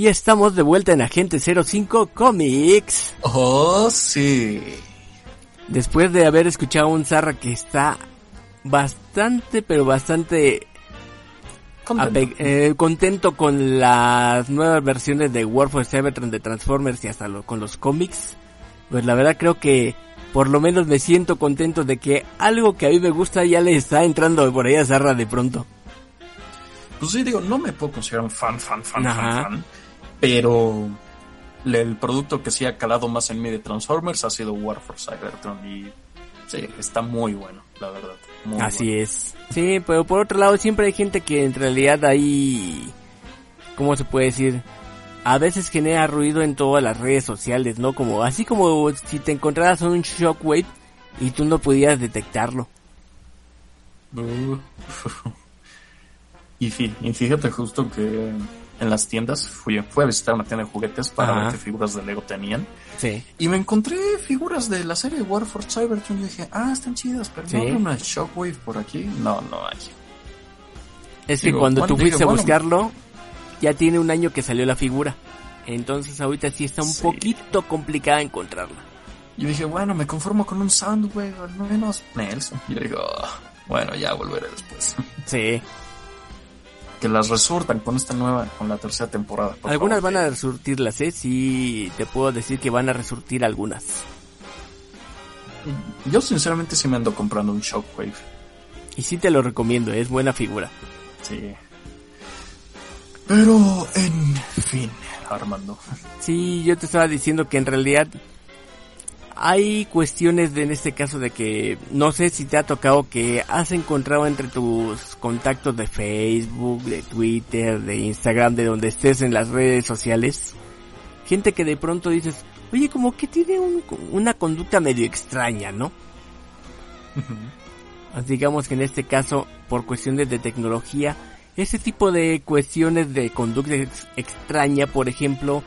Y estamos de vuelta en Agente 05 Comics. Oh, sí. Después de haber escuchado un Zarra que está bastante, pero bastante Contento. eh, contento con las nuevas versiones de War for Cybertron de Transformers y hasta lo- con los cómics. Pues la verdad creo que por lo menos me siento contento de que algo que a mí me gusta ya le está entrando por ahí a Zarra de pronto. Pues sí, digo, no me puedo considerar un fan, fan, fan, Ajá. fan, fan. Pero el producto que sí ha calado más en mí de Transformers ha sido War for Cybertron. Y sí, está muy bueno, la verdad. Muy Así bueno. es. Sí, pero por otro lado siempre hay gente que en realidad ahí, ¿cómo se puede decir? A veces genera ruido en todas las redes sociales, ¿no? Como así como si te encontraras un shockwave y tú no pudieras detectarlo. Uh. y fíjate justo que en las tiendas fui, fui a visitar una tienda de juguetes para Ajá. ver qué figuras de Lego tenían. Sí. Y me encontré figuras de la serie War for Cybertron y dije, ah, están chidas, pero Sí. no hay una Shockwave por aquí. No, no hay. Es que cuando bueno, tú fuiste a buscarlo, ya tiene un año que salió la figura. Entonces ahorita sí está un Sí. poquito complicada encontrarla. Y dije, bueno, me conformo con un Soundwave, al menos Nelson. Y yo digo, "Ah, bueno, ya volveré después. Sí. Que las resurtan con esta nueva, con la tercera temporada. por Algunas favor. van a resurtirlas, ¿eh? Sí, te puedo decir que van a resurtir algunas. Yo sinceramente sí me ando comprando un Shockwave. Y sí te lo recomiendo, es buena figura. Sí. Pero, en fin, Armando. Sí, yo te estaba diciendo que en realidad hay cuestiones de, en este caso de que no sé si te ha tocado que has encontrado entre tus contactos de Facebook, de Twitter, de Instagram, de donde estés en las redes sociales, gente que de pronto dices, oye, como que tiene un- una conducta medio extraña, ¿no? digamos que en este caso, por cuestiones de tecnología, ese tipo de cuestiones de conducta ex- extraña, por ejemplo,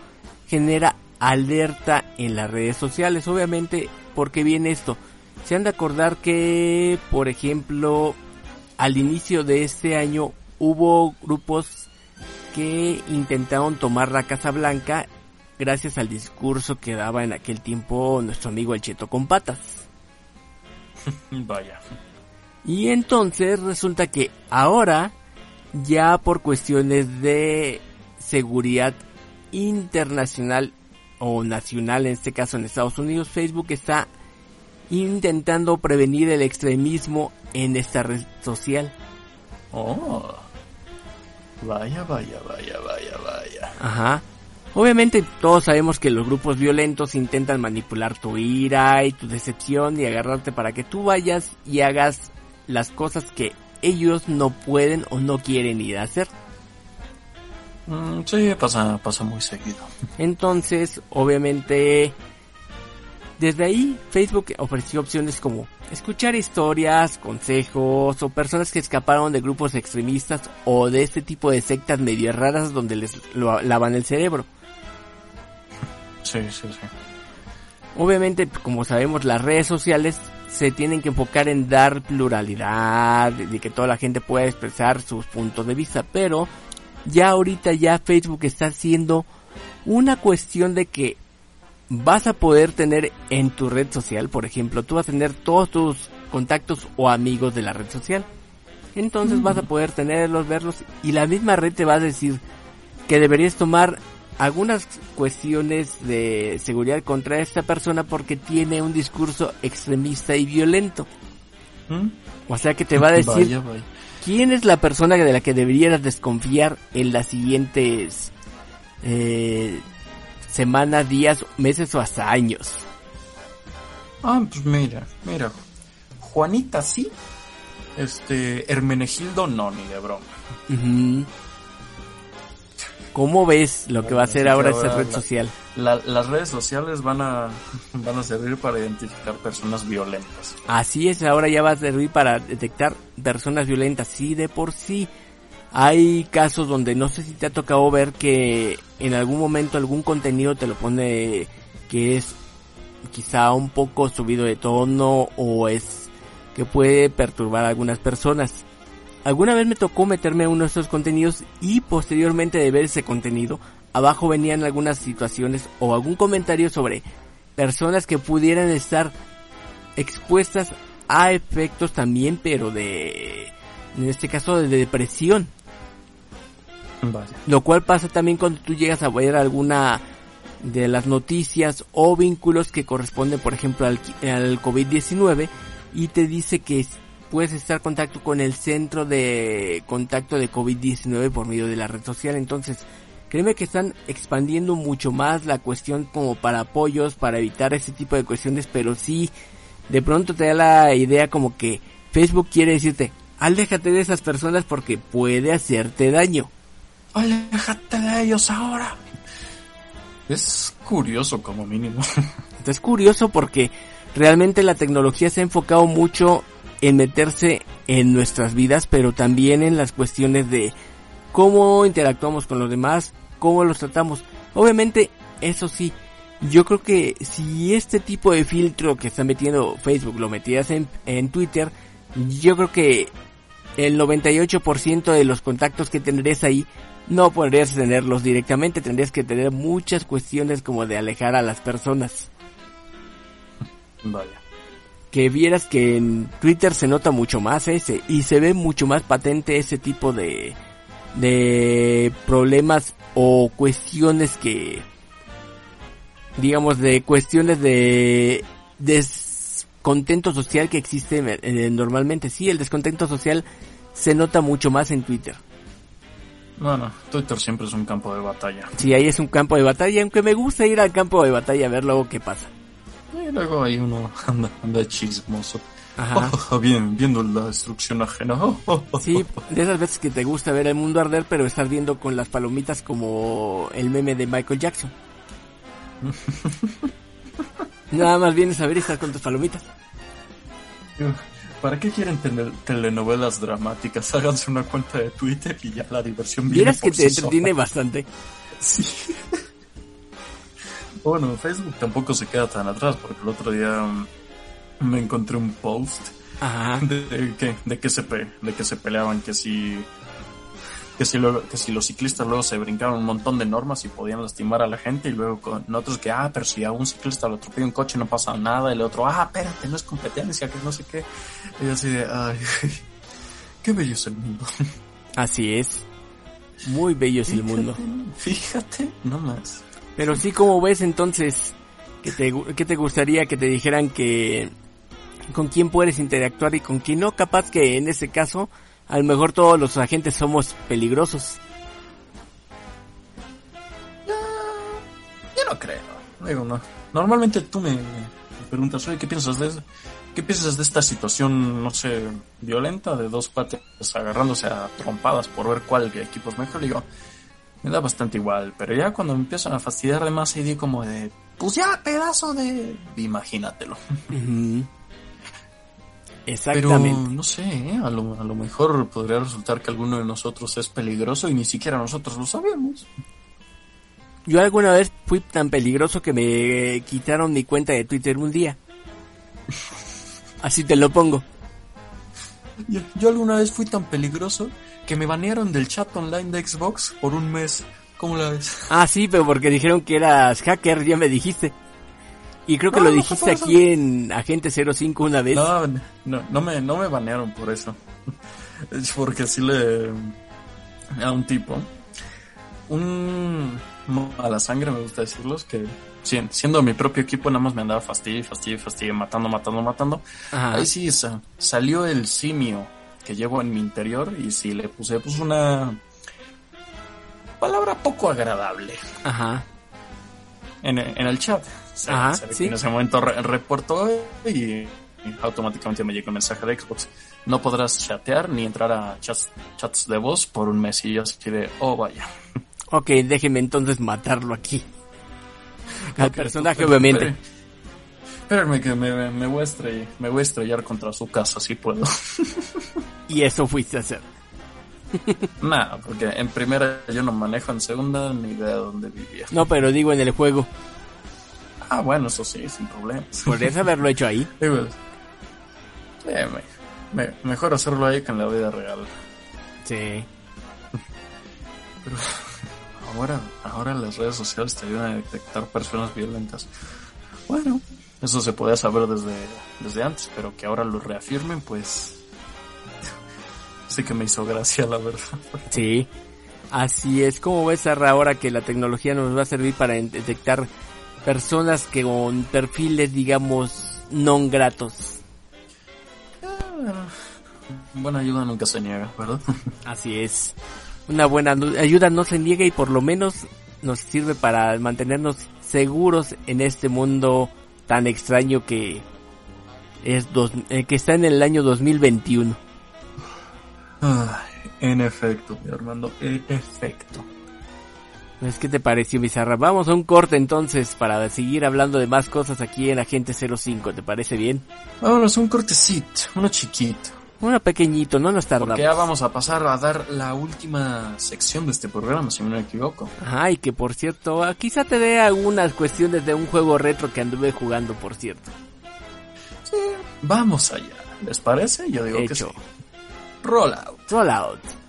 genera alerta en las redes sociales. Obviamente, porque viene esto? Se han de acordar que, por ejemplo, al inicio de este año hubo grupos que intentaron tomar la Casa Blanca gracias al discurso que daba en aquel tiempo nuestro amigo el Cheto con patas. Vaya. Y entonces resulta que ahora, ya por cuestiones de seguridad internacional o nacional, en este caso en Estados Unidos, Facebook está intentando prevenir el extremismo en esta red social. Oh. Vaya, vaya, vaya, vaya, vaya. Ajá. Obviamente todos sabemos que los grupos violentos intentan manipular tu ira y tu decepción y agarrarte para que tú vayas y hagas las cosas que ellos no pueden o no quieren ir a hacer. Mm, sí, pasa, pasa muy seguido. Entonces, obviamente, desde ahí Facebook ofreció opciones como escuchar historias, consejos o personas que escaparon de grupos extremistas o de este tipo de sectas medio raras donde les lo- lavan el cerebro. Sí, sí, sí. Obviamente, como sabemos, las redes sociales se tienen que enfocar en dar pluralidad, de que toda la gente pueda expresar sus puntos de vista, pero ya ahorita ya Facebook está haciendo una cuestión de que vas a poder tener en tu red social, por ejemplo, tú vas a tener todos tus contactos o amigos de la red social. Entonces vas a poder tenerlos, verlos y la misma red te va a decir que deberías tomar algunas cuestiones de seguridad contra esta persona porque tiene un discurso extremista y violento. ¿Mm? O sea que te va a decir Vaya, vaya. Quién es la persona de la que deberías desconfiar en las siguientes eh, semanas, días, meses o hasta años. Ah, pues mira, mira. Juanita sí. Este, Hermenegildo no, ni de broma. Ujú. ¿Cómo ves lo que va a que ahora ahora esa red la- social? La- las redes sociales van a, van a servir para identificar personas violentas. Así es, ahora ya va a servir para detectar personas violentas. Sí, de por sí. Hay casos donde no sé si te ha tocado ver que en algún momento algún contenido te lo pone que es quizá un poco subido de tono o es que puede perturbar a algunas personas. Alguna vez me tocó meterme a uno de esos contenidos y posteriormente de ver ese contenido, abajo venían algunas situaciones o algún comentario sobre personas que pudieran estar expuestas a efectos también, pero de, en este caso, de depresión. Lo cual pasa también cuando tú llegas a ver alguna de las noticias o vínculos que corresponden, por ejemplo, al, al COVID-19 y te dice que puedes estar en contacto con el centro de contacto de COVID-19 por medio de la red social. Entonces, créeme que están expandiendo mucho más la cuestión como para apoyos, para evitar ese tipo de cuestiones, pero sí, de pronto te da la idea como que Facebook quiere decirte, aléjate de esas personas porque puede hacerte daño. Aléjate de ellos ahora. Es curioso como mínimo. Es curioso porque realmente la tecnología se ha enfocado mucho en meterse en nuestras vidas, pero también en las cuestiones de cómo interactuamos con los demás, cómo los tratamos. Obviamente, eso sí, yo creo que si este tipo de filtro que está metiendo Facebook lo metieras en, en Twitter, yo creo que el 98% de los contactos que tendrías ahí no podrías tenerlos directamente, tendrías que tener muchas cuestiones como de alejar a las personas. Vaya. Que vieras que en Twitter se nota mucho más ese y se ve mucho más patente ese tipo de de problemas o cuestiones que digamos de cuestiones de descontento social que existe eh, normalmente. Sí, el descontento social se nota mucho más en Twitter. Bueno, Twitter siempre es un campo de batalla. Sí, ahí es un campo de batalla, aunque me gusta ir al campo de batalla a ver luego qué pasa. Y luego ahí uno anda, anda chismoso. Ajá. Oh, bien, viendo la destrucción ajena. Oh, oh, oh, Sí, de esas veces que te gusta ver el mundo arder, pero estás viendo con las palomitas como el meme de Michael Jackson. Nada más vienes a ver y estás con tus palomitas. ¿Para qué quieren tener telenovelas dramáticas? Háganse una cuenta de Twitter y ya la diversión viene Vieras que te entretiene bastante. Sí. Bueno, Facebook tampoco se queda tan atrás porque el otro día mm, me encontré un post Ajá. de, de que de que se de que se peleaban que si que si, luego- que si los ciclistas luego se brincaron un montón de normas y podían lastimar a la gente, y luego con otros que, ah, pero si a un ciclista lo atropella un coche no pasa nada, y el otro, ah, espérate, no es competencia, que no sé qué. Y así de, ay, qué bello es el mundo. Así es. Muy bello es el mundo. Fíjate, no más. Pero sí, como ves entonces, que te, que te gustaría que te dijeran que con quién puedes interactuar y con quién no? Capaz que en ese caso, a lo mejor todos los agentes somos peligrosos. Yo no creo. Digo, no. Normalmente tú me, preguntas, oye, ¿qué piensas de eso? ¿Qué piensas de esta situación, no sé, violenta de dos cuates agarrándose a trompadas por ver cuál equipo es mejor? Digo, me da bastante igual, pero ya cuando me empiezan a fastidiar de más, ahí digo como de, pues ya, pedazo de... Imagínatelo. Ujú. Pero Exactamente. no sé, ¿eh? a, lo, a lo mejor podría resultar que alguno de nosotros es peligroso y ni siquiera nosotros lo sabemos. Yo alguna vez fui tan peligroso que me quitaron mi cuenta de Twitter un día. Así te lo pongo. Yo, yo alguna vez fui tan peligroso que me banearon del chat online de Xbox por un mes. ¿Cómo la ves? Ah, sí, pero porque dijeron que eras hacker, ya me dijiste. Y creo que No, lo dijiste aquí en Agente 05 una vez. No, no, no me, no me banearon por eso. Es porque sí le... A un tipo. Un... A la sangre me gusta decirlos que si- siendo mi propio equipo nada más me andaba fastidio, fastidio, fastidio, matando, matando, matando. Ajá. Ahí sí sa- salió el simio que llevo en mi interior y sí le puse pues una palabra poco agradable Ajá. en, en el chat. Se, Ajá, se ve que sí. En ese momento re- reportó y automáticamente me llegó el mensaje de Xbox. No podrás chatear ni entrar a chats, chats de voz por un mes y yo así de, oh vaya. Ok, déjeme entonces matarlo aquí. Al personaje, pero- obviamente. pero- Espérenme que me, me, voy a estrellar, me voy a estrellar contra su casa si puedo. Y eso fuiste a hacer. Nada, porque en primera yo no manejo, en segunda ni idea de dónde vivía. No, pero digo en el juego. Ah, bueno, eso sí, sin problemas. Podrías haberlo hecho ahí. Digo, eh, me- me- mejor hacerlo ahí que en la vida real. Sí. Ahora, ahora las redes sociales te ayudan a detectar personas violentas. Bueno, eso se podía saber desde, desde antes, pero que ahora lo reafirmen, pues sí que me hizo gracia, la verdad. Sí. Así es como ves, ahora que la tecnología nos va a servir para detectar personas que con perfiles, digamos, non gratos. Buena ayuda nunca se niega, ¿verdad? Así es. Una buena ayuda no se niega y por lo menos nos sirve para mantenernos seguros en este mundo tan extraño que es dos, eh, que está en el año 2021. Ay, en efecto, mi Armando, en efecto. Pues, ¿qué te pareció, Bizarra? Vamos a un corte entonces para seguir hablando de más cosas aquí en Agente 05. ¿Te parece bien? Vámonos, un cortecito, uno chiquito. Uno pequeñito, no nos tardamos. Porque ya vamos a pasar a dar la última sección de este programa, si no me equivoco. Ajá, y que por cierto, ah, quizá te dé algunas cuestiones de un juego retro que anduve jugando, por cierto. Sí, vamos allá. ¿Les parece? Yo digo que sí. Hecho. Roll out. Rollout.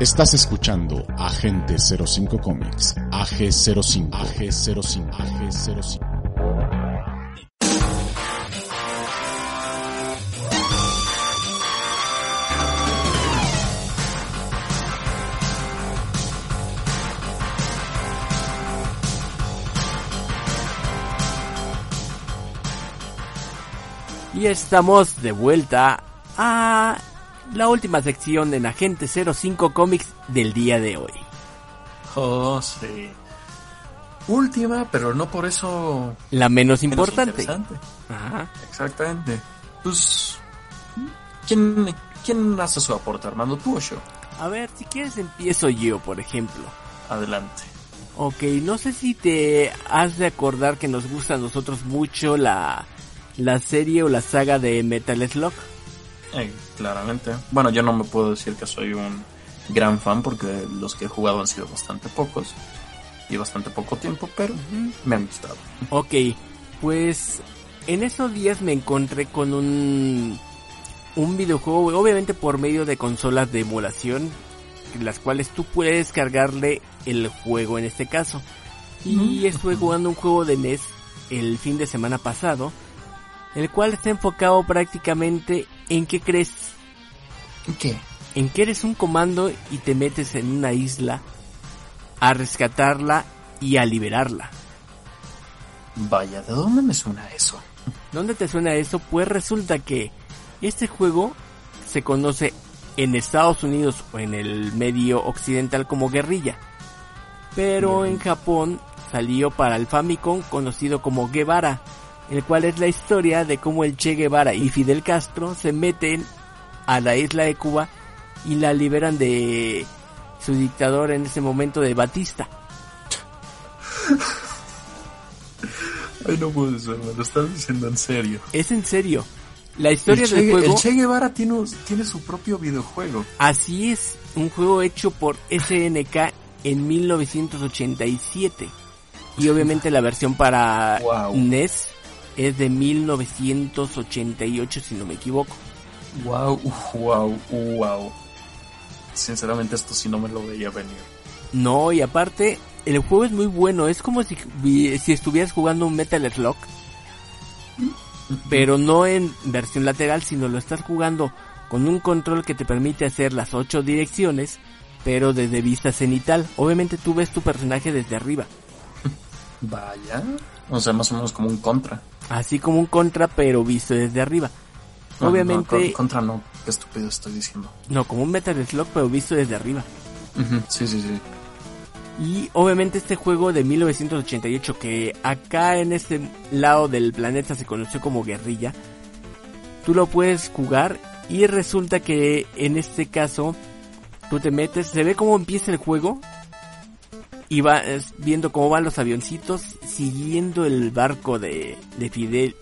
Estás escuchando Agente 05 Comics, AG05, AG05, AG05. Y estamos de vuelta a la última sección en Agente 05 Comics del día de hoy. Oh, sí. Última, pero no por eso La menos menos importante. interesante. Ajá. Exactamente. Pues, ¿quién, ¿quién hace su aporte, Armando? ¿Tú o yo? A ver, si quieres empiezo yo, por ejemplo. Adelante. Ok, no sé si te has de acordar que nos gusta a nosotros mucho la, la serie o la saga de Metal Slug. Eh, claramente. Bueno, yo no me puedo decir que soy un gran fan porque los que he jugado han sido bastante pocos y bastante poco tiempo, pero me han gustado. Ok, Pues en esos días me encontré con un un videojuego, obviamente por medio de consolas de emulación, las cuales tú puedes cargarle el juego en este caso. Y estuve jugando un juego de NES el fin de semana pasado, el cual está enfocado prácticamente en qué crees, ¿Qué? en que eres un comando y te metes en una isla a rescatarla y a liberarla. Vaya, ¿de dónde me suena eso? ¿Dónde te suena eso? Pues resulta que este juego se conoce en Estados Unidos o en el medio occidental como guerrilla. Pero en Japón salió para el Famicom conocido como Guevara, el cual es la historia de cómo el Che Guevara y Fidel Castro se meten a la isla de Cuba y la liberan de su dictador en ese momento de Batista. Ay, no puede ser, me lo estás diciendo en serio. Es en serio. La historia el, del juego el Che Guevara tiene, tiene su propio videojuego. Así es, un juego hecho por SNK en 1987. Y obviamente la versión para Wow. NES es de 1988 si no me equivoco. Wow, wow, wow. Sinceramente esto sí no me lo veía venir. No, y aparte el juego es muy bueno, es como si, si estuvieras jugando un Metal Slug. Pero no en versión lateral, sino lo estás jugando con un control que te permite hacer las ocho direcciones, pero desde vista cenital. Obviamente tú ves tu personaje desde arriba. Vaya. O sea, más o menos como un contra. Así como un contra, pero visto desde arriba. No, Obviamente, no, con- contra no. Qué estúpido estoy diciendo. no, como un Metal Slug, pero visto desde arriba. Sí, sí, sí. Y obviamente este juego de 1988, que acá en este lado del planeta se conoció como guerrilla, tú lo puedes jugar y resulta que en este caso tú te metes, se ve cómo empieza el juego y vas viendo cómo van los avioncitos siguiendo el barco de, de Fidel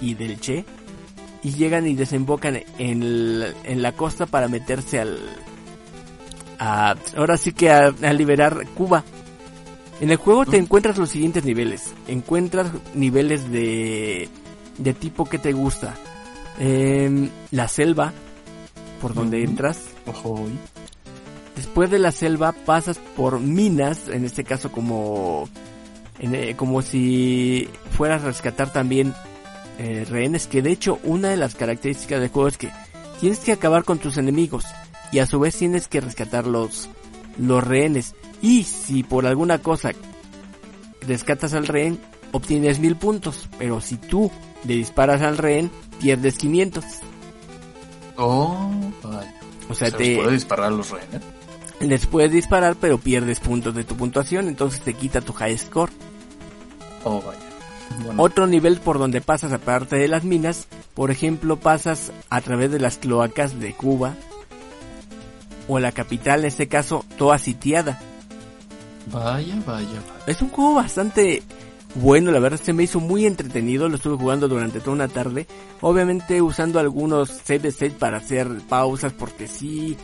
y del Che y llegan y desembocan en, el- en la costa para meterse al, a, ahora sí que a, a liberar Cuba. En el juego te encuentras los siguientes niveles. Encuentras niveles de, de tipo que te gusta. Em, la selva, por donde entras. Ojo. Después de la selva pasas por minas, en este caso como, en, eh, como si fueras a rescatar también eh, rehenes, que de hecho una de las características del juego es que tienes que acabar con tus enemigos y a su vez tienes que rescatar los, los rehenes. Y si por alguna cosa rescatas al rehén, obtienes mil puntos, pero si tú le disparas al rehén, pierdes 500. Oh, vaya. O sea, ¿Se te... les puede disparar a los rehenes? Les puedes disparar, pero pierdes puntos de tu puntuación, entonces te quita tu high score. Oh, vaya. Bueno, Otro nivel por donde pasas aparte de las minas, por ejemplo, pasas a través de las cloacas de Cuba o la capital, en este caso, toda sitiada. vaya, vaya, vaya. Es un juego bastante bueno, la verdad se me hizo muy entretenido, lo estuve jugando durante toda una tarde, obviamente usando algunos save state para hacer pausas porque sí,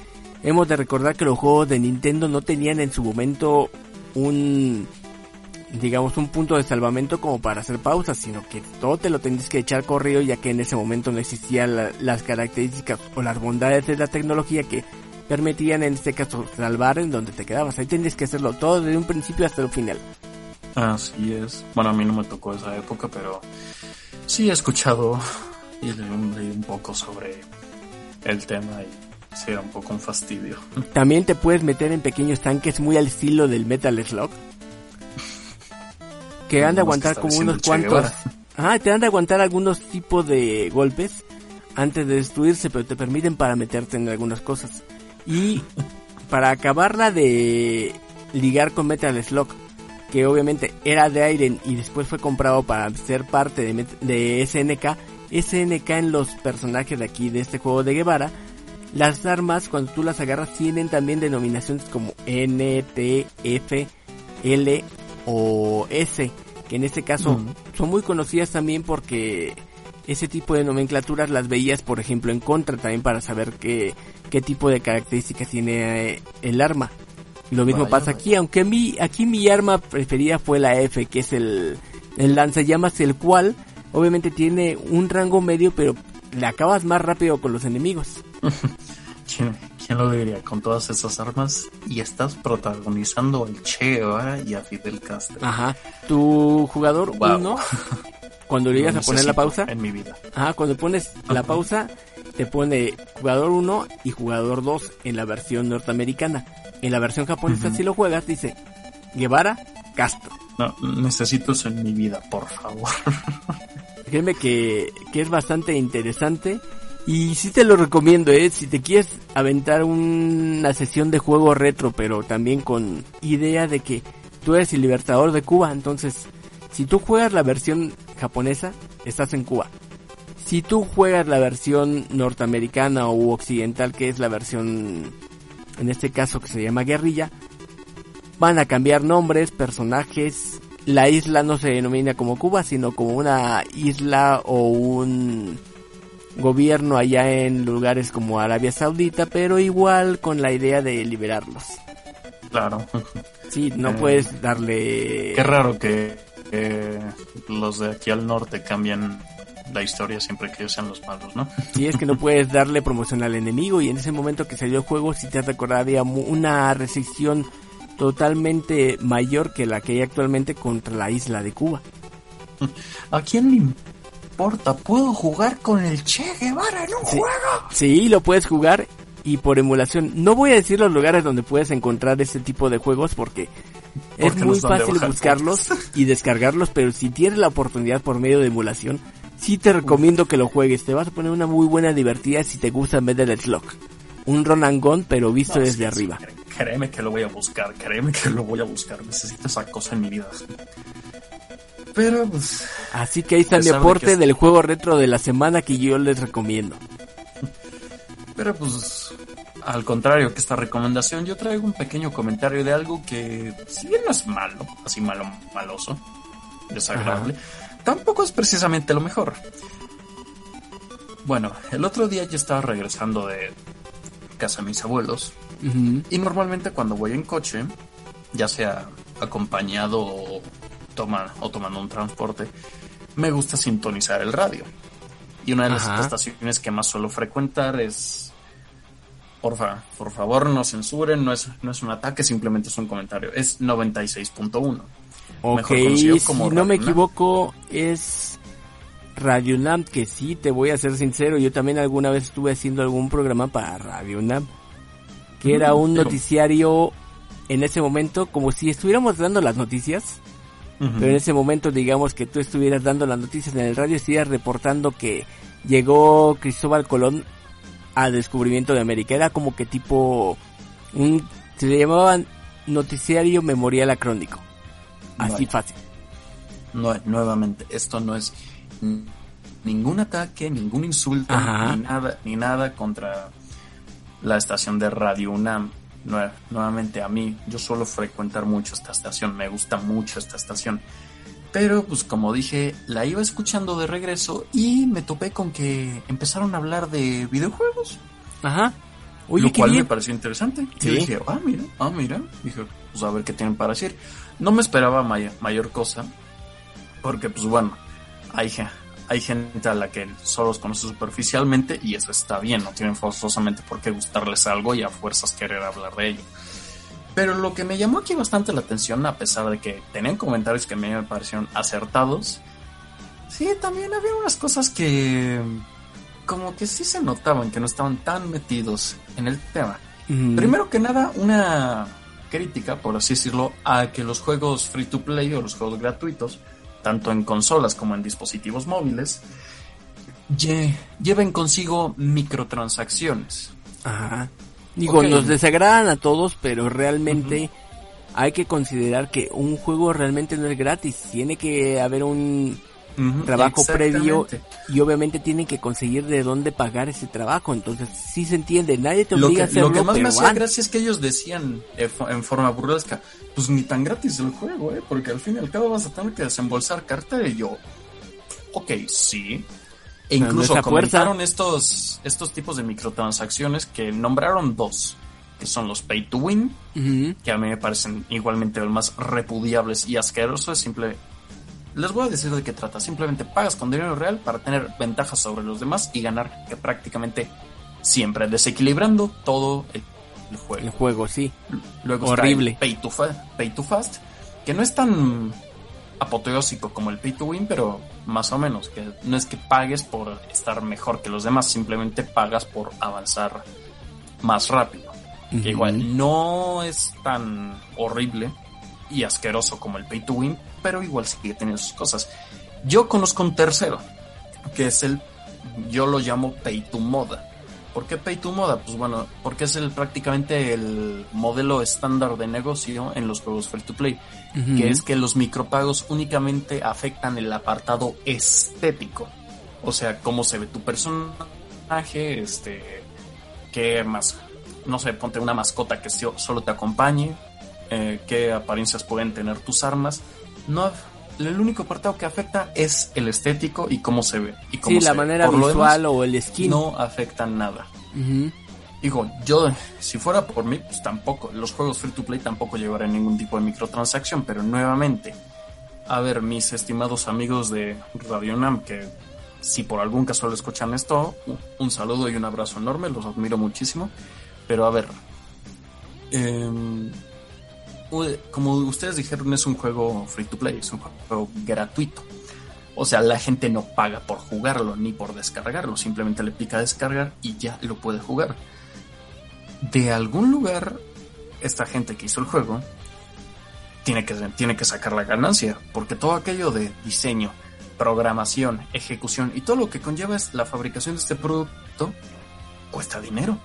hemos de recordar que los juegos de Nintendo no tenían en su momento un digamos un punto de salvamento como para hacer pausas, sino que todo te lo tenías que echar corrido ya que en ese momento no existían la- las características o las bondades de la tecnología que permitían en este caso salvar en donde te quedabas. Ahí tenías que hacerlo todo desde un principio hasta el final. Así es. Bueno, a mí no me tocó esa época, pero sí he escuchado y leí un poco sobre el tema y sí era un poco un fastidio. También te puedes meter en pequeños tanques muy al estilo del Metal Slug. Que han de aguantar como unos cuantos. Ah, te han de aguantar algunos tipos de golpes antes de destruirse, pero te permiten para meterte en algunas cosas. Y para acabarla de ligar con Metal Slug, que obviamente era de Iron y después fue comprado para ser parte de, de SNK, SNK en los personajes de aquí de este juego de Guevara, las armas cuando tú las agarras tienen también denominaciones como N, T, F, L o S, que en este caso Mm. son muy conocidas también porque ese tipo de nomenclaturas las veías por ejemplo en contra también para saber qué, qué tipo de características tiene eh, el arma. Lo mismo Vaya, pasa vaya. aquí, aunque mi, aquí mi arma preferida fue la F, que es el el lanzallamas, el cual obviamente tiene un rango medio, pero le acabas más rápido con los enemigos. ¿Quién, quién lo diría? Con todas esas armas y estás protagonizando al Che Guevara y a Fidel Castro. Ajá. Tu jugador Wow. 1, cuando llegas a poner la pausa, En mi vida. ajá, cuando pones la pausa, te pone jugador 1 y jugador 2 en la versión norteamericana. En la versión japonesa, si lo juegas, dice Guevara, Castro. No, necesito eso en mi vida, por favor. Créeme que, que es bastante interesante. Y sí te lo recomiendo, ¿eh? Si te quieres aventar una sesión de juego retro, pero también con idea de que tú eres el libertador de Cuba, entonces, si tú juegas la versión japonesa, estás en Cuba. Si tú juegas la versión norteamericana u occidental, que es la versión, en este caso que se llama guerrilla, van a cambiar nombres, personajes. La isla no se denomina como Cuba, sino como una isla o un gobierno allá en lugares como Arabia Saudita, pero igual con la idea de liberarlos. Claro. Sí, no Eh, puedes darle... Qué raro que eh, los de aquí al norte cambian la historia siempre que ellos sean los malos, ¿no? Sí, es que no puedes darle promoción al enemigo y en ese momento que salió el juego, si te recordará, había mu- una restricción totalmente mayor que la que hay actualmente contra la isla de Cuba. ¿A quién le importa? ¿Puedo jugar con el Che Guevara en un Sí. juego? Sí, lo puedes jugar y por emulación. No voy a decir los lugares donde puedes encontrar este tipo de juegos porque, es Porque muy dan de fácil buscarlos y descargarlos, pero si tienes la oportunidad por medio de emulación, sí te recomiendo que lo juegues. Te vas a poner una muy buena divertida si te gusta en vez del Slug. Un gun, pero visto No, desde sí, arriba. créeme que lo voy a buscar, créeme que lo voy a buscar. Necesito esa cosa en mi vida. Pero, pues, Así que ahí está A mi pesar de aporte que es- del juego retro de la semana que yo les recomiendo. pero pues, al contrario que esta recomendación, yo traigo un pequeño comentario de algo que, si bien no es malo, así malo, maloso, desagradable, tampoco es precisamente lo mejor. Bueno, el otro día yo estaba regresando de casa de mis abuelos. Y normalmente cuando voy en coche, ya sea acompañado o, toma, o tomando un transporte, me gusta sintonizar el radio. Y una de las Ajá. estaciones que más suelo frecuentar es... Porfa, por favor, no censuren, no es, no es un ataque, simplemente es un comentario. Es 96.1. Ok, Mejor conocido si como no me equivoco es Radio Nam, que sí, te voy a ser sincero, yo también alguna vez estuve haciendo algún programa para Radio Nam, que era un digo- noticiario en ese momento, como si estuviéramos dando las noticias, Pero en ese momento digamos que tú estuvieras dando las noticias en el radio, estuvieras reportando que llegó Cristóbal Colón al descubrimiento de América, era como que tipo un se le llamaban noticiario memorial acrónico. Así fácil. No, nuevamente, esto no es ningún ataque, ningún insulto, Ajá. ni nada, ni nada contra la estación de Radio UNAM. Nue- nuevamente a mí, yo suelo frecuentar mucho esta estación, me gusta mucho esta estación. Pero pues como dije, la iba escuchando de regreso y me topé con que empezaron a hablar de videojuegos. Ajá. Oye, lo cual bien. me pareció interesante. Sí. Yo dije, ah, mira, ah, mira. Dije, pues a ver qué tienen para decir. No me esperaba may- mayor cosa, porque pues bueno, ge- hay gente a la que solo los conoce superficialmente y eso está bien, no tienen forzosamente por qué gustarles algo y a fuerzas querer hablar de ello. Pero lo que me llamó aquí bastante la atención, a pesar de que tenían comentarios que a mí me parecieron acertados, sí, también había unas cosas que como que sí se notaban que no estaban tan metidos en el tema. Primero que nada, una crítica, por así decirlo, a que los juegos free to play o los juegos gratuitos, tanto en consolas como en dispositivos móviles, lle- lleven consigo microtransacciones. Ajá. Digo, Ok. nos desagradan a todos, pero realmente hay que considerar que un juego realmente no es gratis. Tiene que haber un Trabajo previo y obviamente tienen que conseguir de dónde pagar ese trabajo. Entonces, sí se entiende. Nadie te Lo obliga que, a hacerlo, lo que más me hacía gracia es que ellos decían eh, en forma burlesca, pues ni tan gratis el juego, ¿eh? Porque al fin y al cabo vas a tener que desembolsar carta y yo, ok, sí. E incluso fuerza. comentaron estos, estos tipos de microtransacciones que nombraron dos, que son los pay to win, que a mí me parecen igualmente los más repudiables y asquerosos, es simple, les voy a decir de qué trata. Simplemente pagas con dinero real para tener ventajas sobre los demás y ganar que prácticamente siempre, desequilibrando todo el, el juego. El juego, sí. Luego está Horrible. el pay to, fa- pay to fast, que no es tan apoteósico como el pay to win, pero más o menos, que no es que pagues por estar mejor que los demás, simplemente pagas por avanzar más rápido. Que igual no es tan horrible y asqueroso como el pay to win, pero igual sigue teniendo sus cosas. Yo conozco un tercero, que es el, yo lo llamo pay to moda. ¿Por qué pay to moda? Pues bueno, porque es el prácticamente el modelo estándar de negocio en los juegos free to play, que es que los micropagos únicamente afectan el apartado estético. O sea, cómo se ve tu personaje, este, qué más, no sé, ponte una mascota que so- solo te acompañe, eh, qué apariencias pueden tener tus armas. No, el único apartado que afecta es el estético y cómo se ve. Y cómo Sí, se la ve. manera lo visual demás, o el skin. no afecta nada. Ujú. Digo, yo, si fuera por mí, pues tampoco, los juegos free to play tampoco llevarán ningún tipo de microtransacción, pero nuevamente, a ver, mis estimados amigos de Radio Nam, que si por algún caso lo escuchan esto, un- saludo y un abrazo enorme, los admiro muchísimo, pero a ver, u- como ustedes dijeron, es un juego free to play, es un juego gratuito. O sea, la gente no paga por jugarlo ni por descargarlo, simplemente le pica descargar y ya lo puede jugar. De algún lugar, esta gente que hizo el juego tiene que, tiene que sacar la ganancia, porque todo aquello de diseño, programación, ejecución y todo lo que conlleva es la fabricación de este producto cuesta dinero.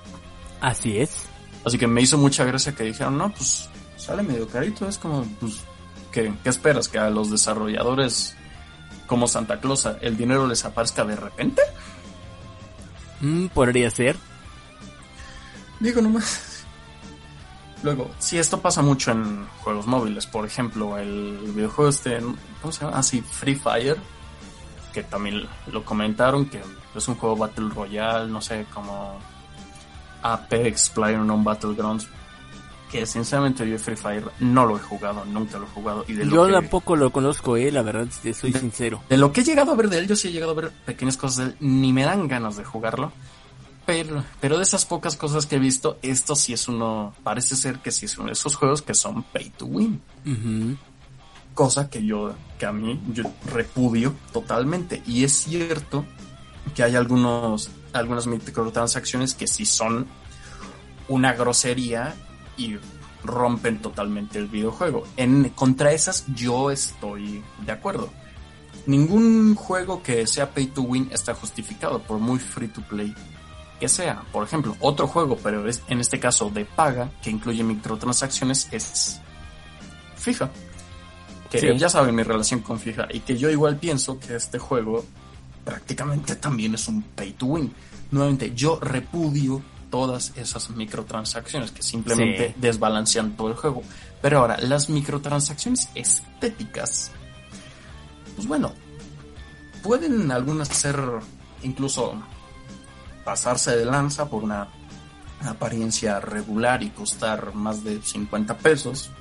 Así es. Así que me hizo mucha gracia que dijeron, no, pues sale medio carito, es como, pues, ¿qué, qué esperas? ¿Que a los desarrolladores como Santa Claus el dinero les aparezca de repente? Mm, podría ser. Digo nomás. Luego, si esto pasa mucho en juegos móviles, por ejemplo, el videojuego este, ¿cómo se llama? Así, Free Fire, que también lo comentaron, que es un juego Battle Royale, no sé, como Apex, PlayerUnknown Battlegrounds, que sinceramente yo Free Fire no lo he jugado, nunca lo he jugado. Y de lo Yo que- tampoco lo conozco, eh, la verdad, si te soy De- sincero. De lo que he llegado a ver de él, yo sí he llegado a ver pequeñas cosas de él, ni me dan ganas de jugarlo. Pero, pero de esas pocas cosas que he visto, esto sí es uno, parece ser que sí es uno de esos juegos que son pay to win. Ujú. Cosa que yo, que a mí, yo repudio totalmente. Y es cierto que hay algunos, algunas microtransacciones que sí son una grosería y rompen totalmente el videojuego. En contra esas yo estoy de acuerdo. Ningún juego que sea pay to win está justificado por muy free to play que sea. Por ejemplo, otro juego, pero es en este caso de paga, que incluye microtransacciones, es FIFA. Que Sí. ya saben mi relación con FIFA y que yo igual pienso que este juego prácticamente también es un pay to win. Nuevamente, yo repudio todas esas microtransacciones que simplemente Sí. desbalancean todo el juego. Pero ahora, las microtransacciones estéticas, pues bueno, pueden algunas ser incluso pasarse de lanza por una apariencia regular y costar más de 50 pesos.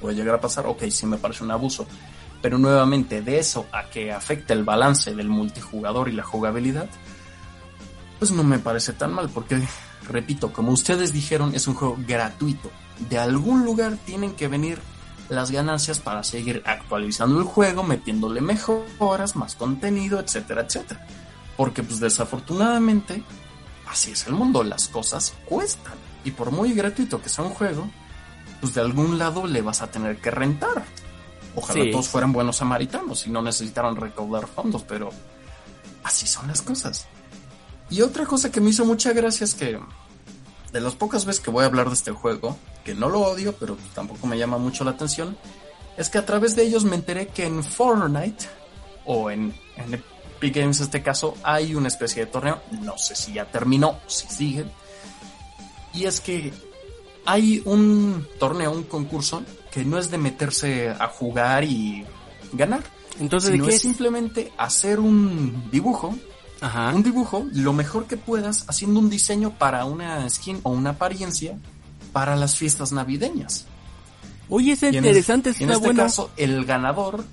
Puede llegar a pasar, ok, sí me parece un abuso. Pero nuevamente, de eso a que afecte el balance del multijugador y la jugabilidad, pues no me parece tan mal, porque, repito, como ustedes dijeron, es un juego gratuito. De algún lugar tienen que venir las ganancias para seguir actualizando el juego, metiéndole mejoras, más contenido, etcétera, etcétera. Porque pues desafortunadamente, así es el mundo, las cosas cuestan. Y por muy gratuito que sea un juego, pues de algún lado le vas a tener que rentar. Ojalá Sí. todos fueran buenos samaritanos y no necesitaran recaudar fondos, pero así son las cosas. Y otra cosa que me hizo mucha gracia es que de las pocas veces que voy a hablar de este juego, que no lo odio, pero tampoco me llama mucho la atención, es que a través de ellos me enteré que en Fortnite, o en, en Epic Games en este caso, hay una especie de torneo, no sé si ya terminó, si sigue, y es que hay un torneo, un concurso, que no es de meterse a jugar y ganar, Entonces, ¿de qué es es? simplemente hacer un dibujo Ajá. un dibujo lo mejor que puedas haciendo un diseño para una skin o una apariencia para las fiestas navideñas. Oye, es interesante, es- en este caso, el ganador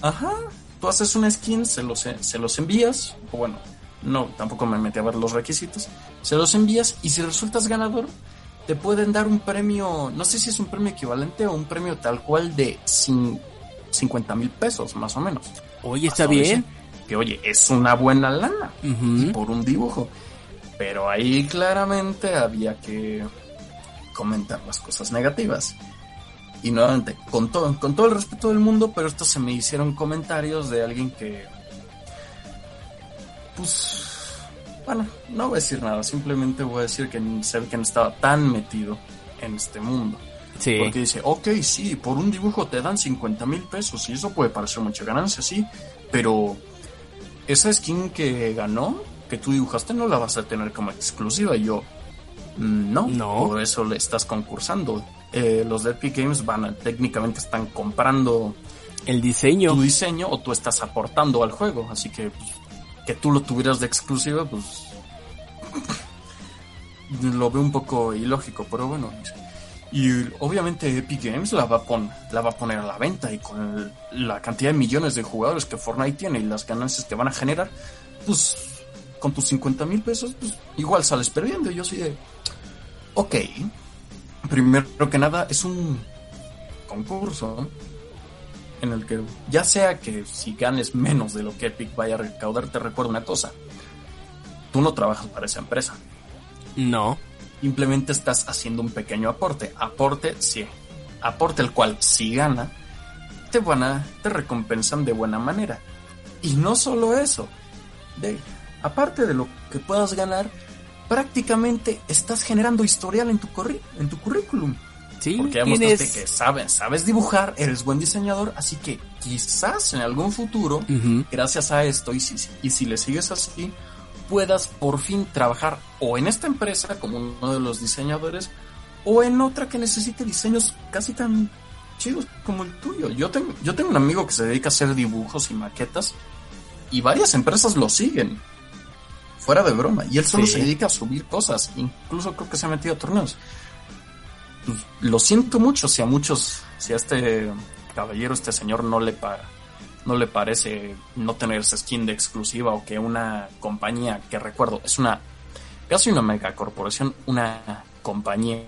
Ajá, tú haces una skin, se los, se los envías, o bueno, no, tampoco me metí a ver los requisitos, se los envías y si resultas ganador, te pueden dar un premio, no sé si es un premio equivalente o un premio tal cual de cin- 50 mil pesos, más o menos. Oye, está bien. Que oye, es una buena lana por un dibujo. Pero ahí claramente había que comentar las cosas negativas. Y nuevamente, con todo, con todo el respeto del mundo, pero esto se me hicieron comentarios de alguien que. Pues. Bueno, no voy a decir nada, simplemente voy a decir que se ve que no estaba tan metido en este mundo. Sí. Porque dice, ok, sí, por un dibujo te dan 50 mil pesos y eso puede parecer mucha ganancia, sí, pero esa skin que ganó, que tú dibujaste, no la vas a tener como exclusiva. Y yo, "Mm, no, No. por eso le estás concursando. Eh, los de Epic Games van a, técnicamente están comprando El diseño. tu diseño o tú estás aportando al juego, así que pues, que tú lo tuvieras de exclusiva, pues lo veo un poco ilógico, pero bueno. Y obviamente Epic Games la va, a pon- la va a poner a la venta y con la cantidad de millones de jugadores que Fortnite tiene y las ganancias que van a generar, pues con tus 50 mil pesos, pues igual sales perdiendo. Y yo soy de, ok, primero que nada es un concurso en el que ya sea que si ganes menos de lo que Epic vaya a recaudar, te recuerdo una cosa. Tú no trabajas para esa empresa. No. Simplemente estás haciendo un pequeño aporte. Aporte, sí. Aporte el cual, si gana, te van a, te recompensan de buena manera. Y no solo eso. De, aparte de lo que puedas ganar, prácticamente estás generando historial en tu, corri- en tu currículum. Sí, Porque ya mostraste tienes... que sabes, sabes dibujar, eres buen diseñador, así que quizás en algún futuro, Ujú. gracias a esto, y si, y si le sigues así, puedas por fin trabajar o en esta empresa como uno de los diseñadores, o en otra que necesite diseños casi tan chidos como el tuyo. Yo tengo, yo tengo un amigo que se dedica a hacer dibujos y maquetas, y varias empresas lo siguen. Fuera de broma. Y él solo Sí. se dedica a subir cosas. Incluso creo que se ha metido a torneos pues, lo siento mucho si a muchos, si a este caballero, este señor no le pa- no le parece no tener esa skin de exclusiva o que una compañía que recuerdo es una casi una mega corporación, una compañía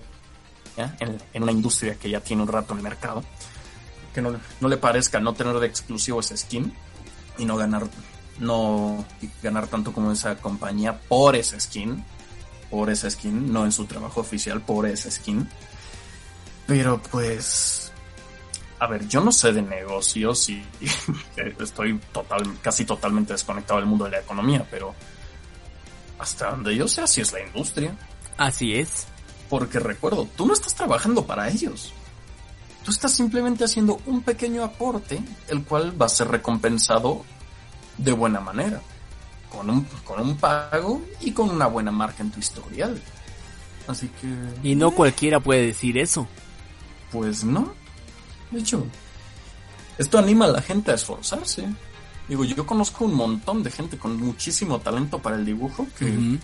en, en una industria que ya tiene un rato en el mercado, que no, no le parezca no tener de exclusivo esa skin y no ganar no ganar tanto como esa compañía por esa skin, por esa skin, no en su trabajo oficial por esa skin. Pero pues, a ver, yo no sé de negocios y estoy total, casi totalmente desconectado del mundo de la economía, pero hasta donde yo sé así es la industria. Así es. Porque recuerdo, tú no estás trabajando para ellos. Tú estás simplemente haciendo un pequeño aporte, el cual va a ser recompensado de buena manera. Con un, con un pago y con una buena marca en tu historial. Así que... Y no cualquiera puede decir eso. Pues no. De hecho, esto anima a la gente a esforzarse. Digo, yo conozco un montón de gente con muchísimo talento para el dibujo que,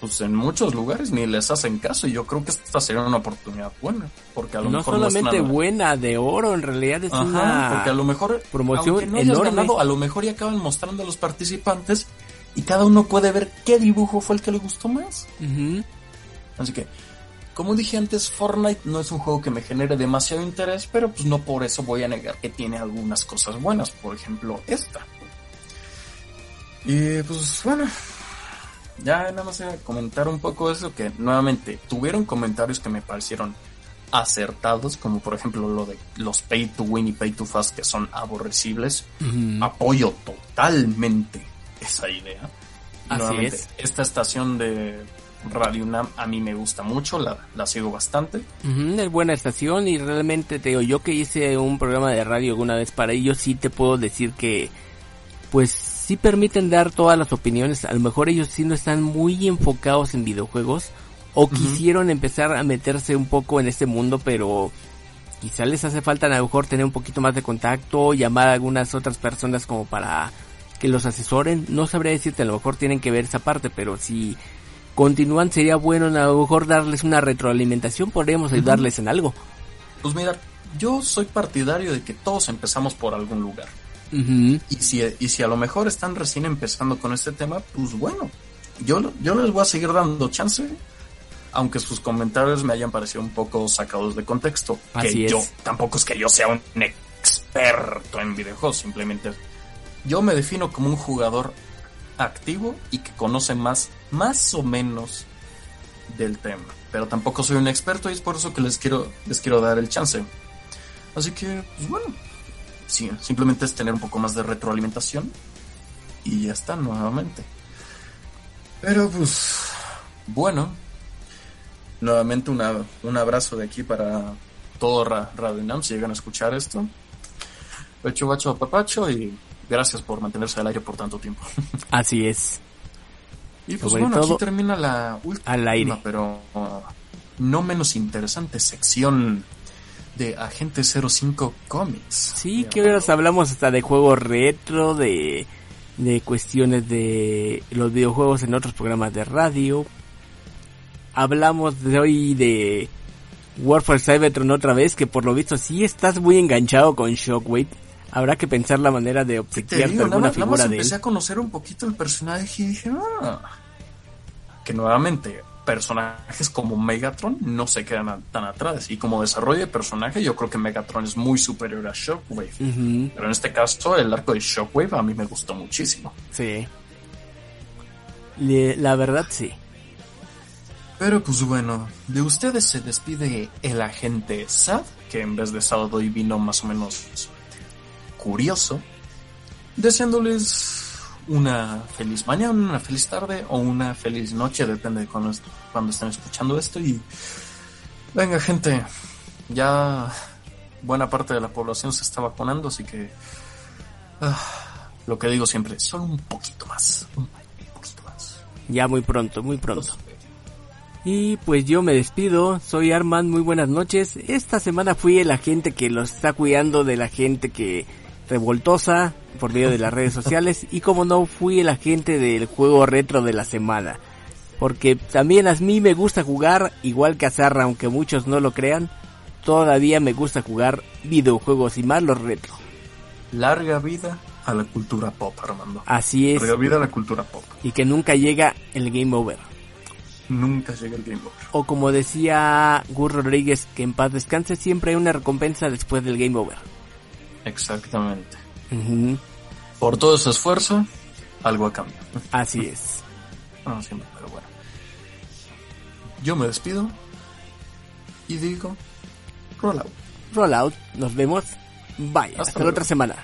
pues en muchos lugares ni les hacen caso. Y yo creo que esta sería una oportunidad buena. Porque a lo No mejor solamente es buena, de oro, en realidad es Ajá, una... porque a lo mejor, promoción no enorme. ganado, a lo mejor ya acaban mostrando a los participantes y cada uno puede ver qué dibujo fue el que le gustó más. Así que, como dije antes, Fortnite no es un juego que me genere demasiado interés, pero pues no por eso voy a negar que tiene algunas cosas buenas, por ejemplo, esta. Y pues bueno, ya nada más a comentar un poco eso, que nuevamente tuvieron comentarios que me parecieron acertados, como por ejemplo lo de los pay to win y pay to fast que son aborrecibles. Apoyo totalmente esa idea. Así nuevamente, es. Esta estación de Radio UNAM a mí me gusta mucho, la, la sigo bastante. Es buena estación y realmente te digo, yo que hice un programa de radio alguna vez para ellos, sí te puedo decir que, pues, sí permiten dar todas las opiniones. A lo mejor ellos sí no están muy enfocados en videojuegos o quisieron empezar a meterse un poco en este mundo, pero quizá les hace falta a lo mejor tener un poquito más de contacto, llamar a algunas otras personas como para que los asesoren. No sabría decirte, a lo mejor tienen que ver esa parte, pero si continúan sería bueno a lo mejor darles una retroalimentación, podríamos ayudarles en algo. Pues mira, yo soy partidario de que todos empezamos por algún lugar. Y si, y si a lo mejor están recién empezando con este tema, pues bueno, yo, yo les voy a seguir dando chance, aunque sus comentarios me hayan parecido un poco sacados de contexto. Así que es. yo tampoco es que yo sea un experto en videojuegos, simplemente yo me defino como un jugador activo y que conoce más, más o menos del tema. Pero tampoco soy un experto y es por eso que les quiero, les quiero dar el chance. Así que, pues bueno, sí, simplemente es tener un poco más de retroalimentación y ya está nuevamente. Pero pues, bueno, nuevamente una, un abrazo de aquí para todo Ra- Radio Nam si llegan a escuchar esto. Pecho bacho papacho y gracias por mantenerse al aire por tanto tiempo. Así es. Y pues Sobre bueno, todo aquí termina la última, al aire. pero uh, no menos interesante sección de Agente 05 Comics. Sí, que nos hablamos hasta de juegos retro, de, de cuestiones de los videojuegos en otros programas de radio. Hablamos de hoy de War for Cybertron otra vez, que por lo visto sí estás muy enganchado con Shockwave. Habrá que pensar la manera de ¿Qué te obsequiarte digo? Nada alguna nada figura más de él. empecé a conocer un poquito el personaje y dije, ah, que nuevamente personajes como Megatron no se quedan a- tan atrás. Y como desarrollo de personaje, yo creo que Megatron es muy superior a Shockwave. Pero en este caso, el arco de Shockwave a mí me gustó muchísimo. sí. Le- la verdad sí. Pero pues bueno, de ustedes se despide el agente Sad, que en vez de sábado hoy vino más o menos curioso, deseándoles una feliz mañana, una feliz tarde o una feliz noche, depende de cuando, est- cuando estén escuchando esto. Y venga gente, ya buena parte de la población se está vacunando, así que ah, lo que digo siempre, solo un poquito más, un poquito más. Ya muy pronto, muy pronto. Y pues yo me despido, soy Arman, muy buenas noches. Esta semana fui el agente que los está cuidando de la gente que revoltosa por medio de las redes sociales y como no fui el agente del juego retro de la semana. Porque también a mí me gusta jugar, igual que a Zarra, aunque muchos no lo crean, todavía me gusta jugar videojuegos y más los retro. Larga vida a la cultura pop, Armando. Así es, Larga vida a la cultura pop. y que nunca llega el game over. Nunca llega el Game Over. O como decía Gus Rodríguez, que en paz descanse, siempre hay una recompensa después del game over. Exactamente. Por todo ese esfuerzo, algo a cambio. Así es. No siempre, pero bueno. Yo me despido y digo, roll out. Rollout, nos vemos. Bye, hasta, Hasta la otra semana.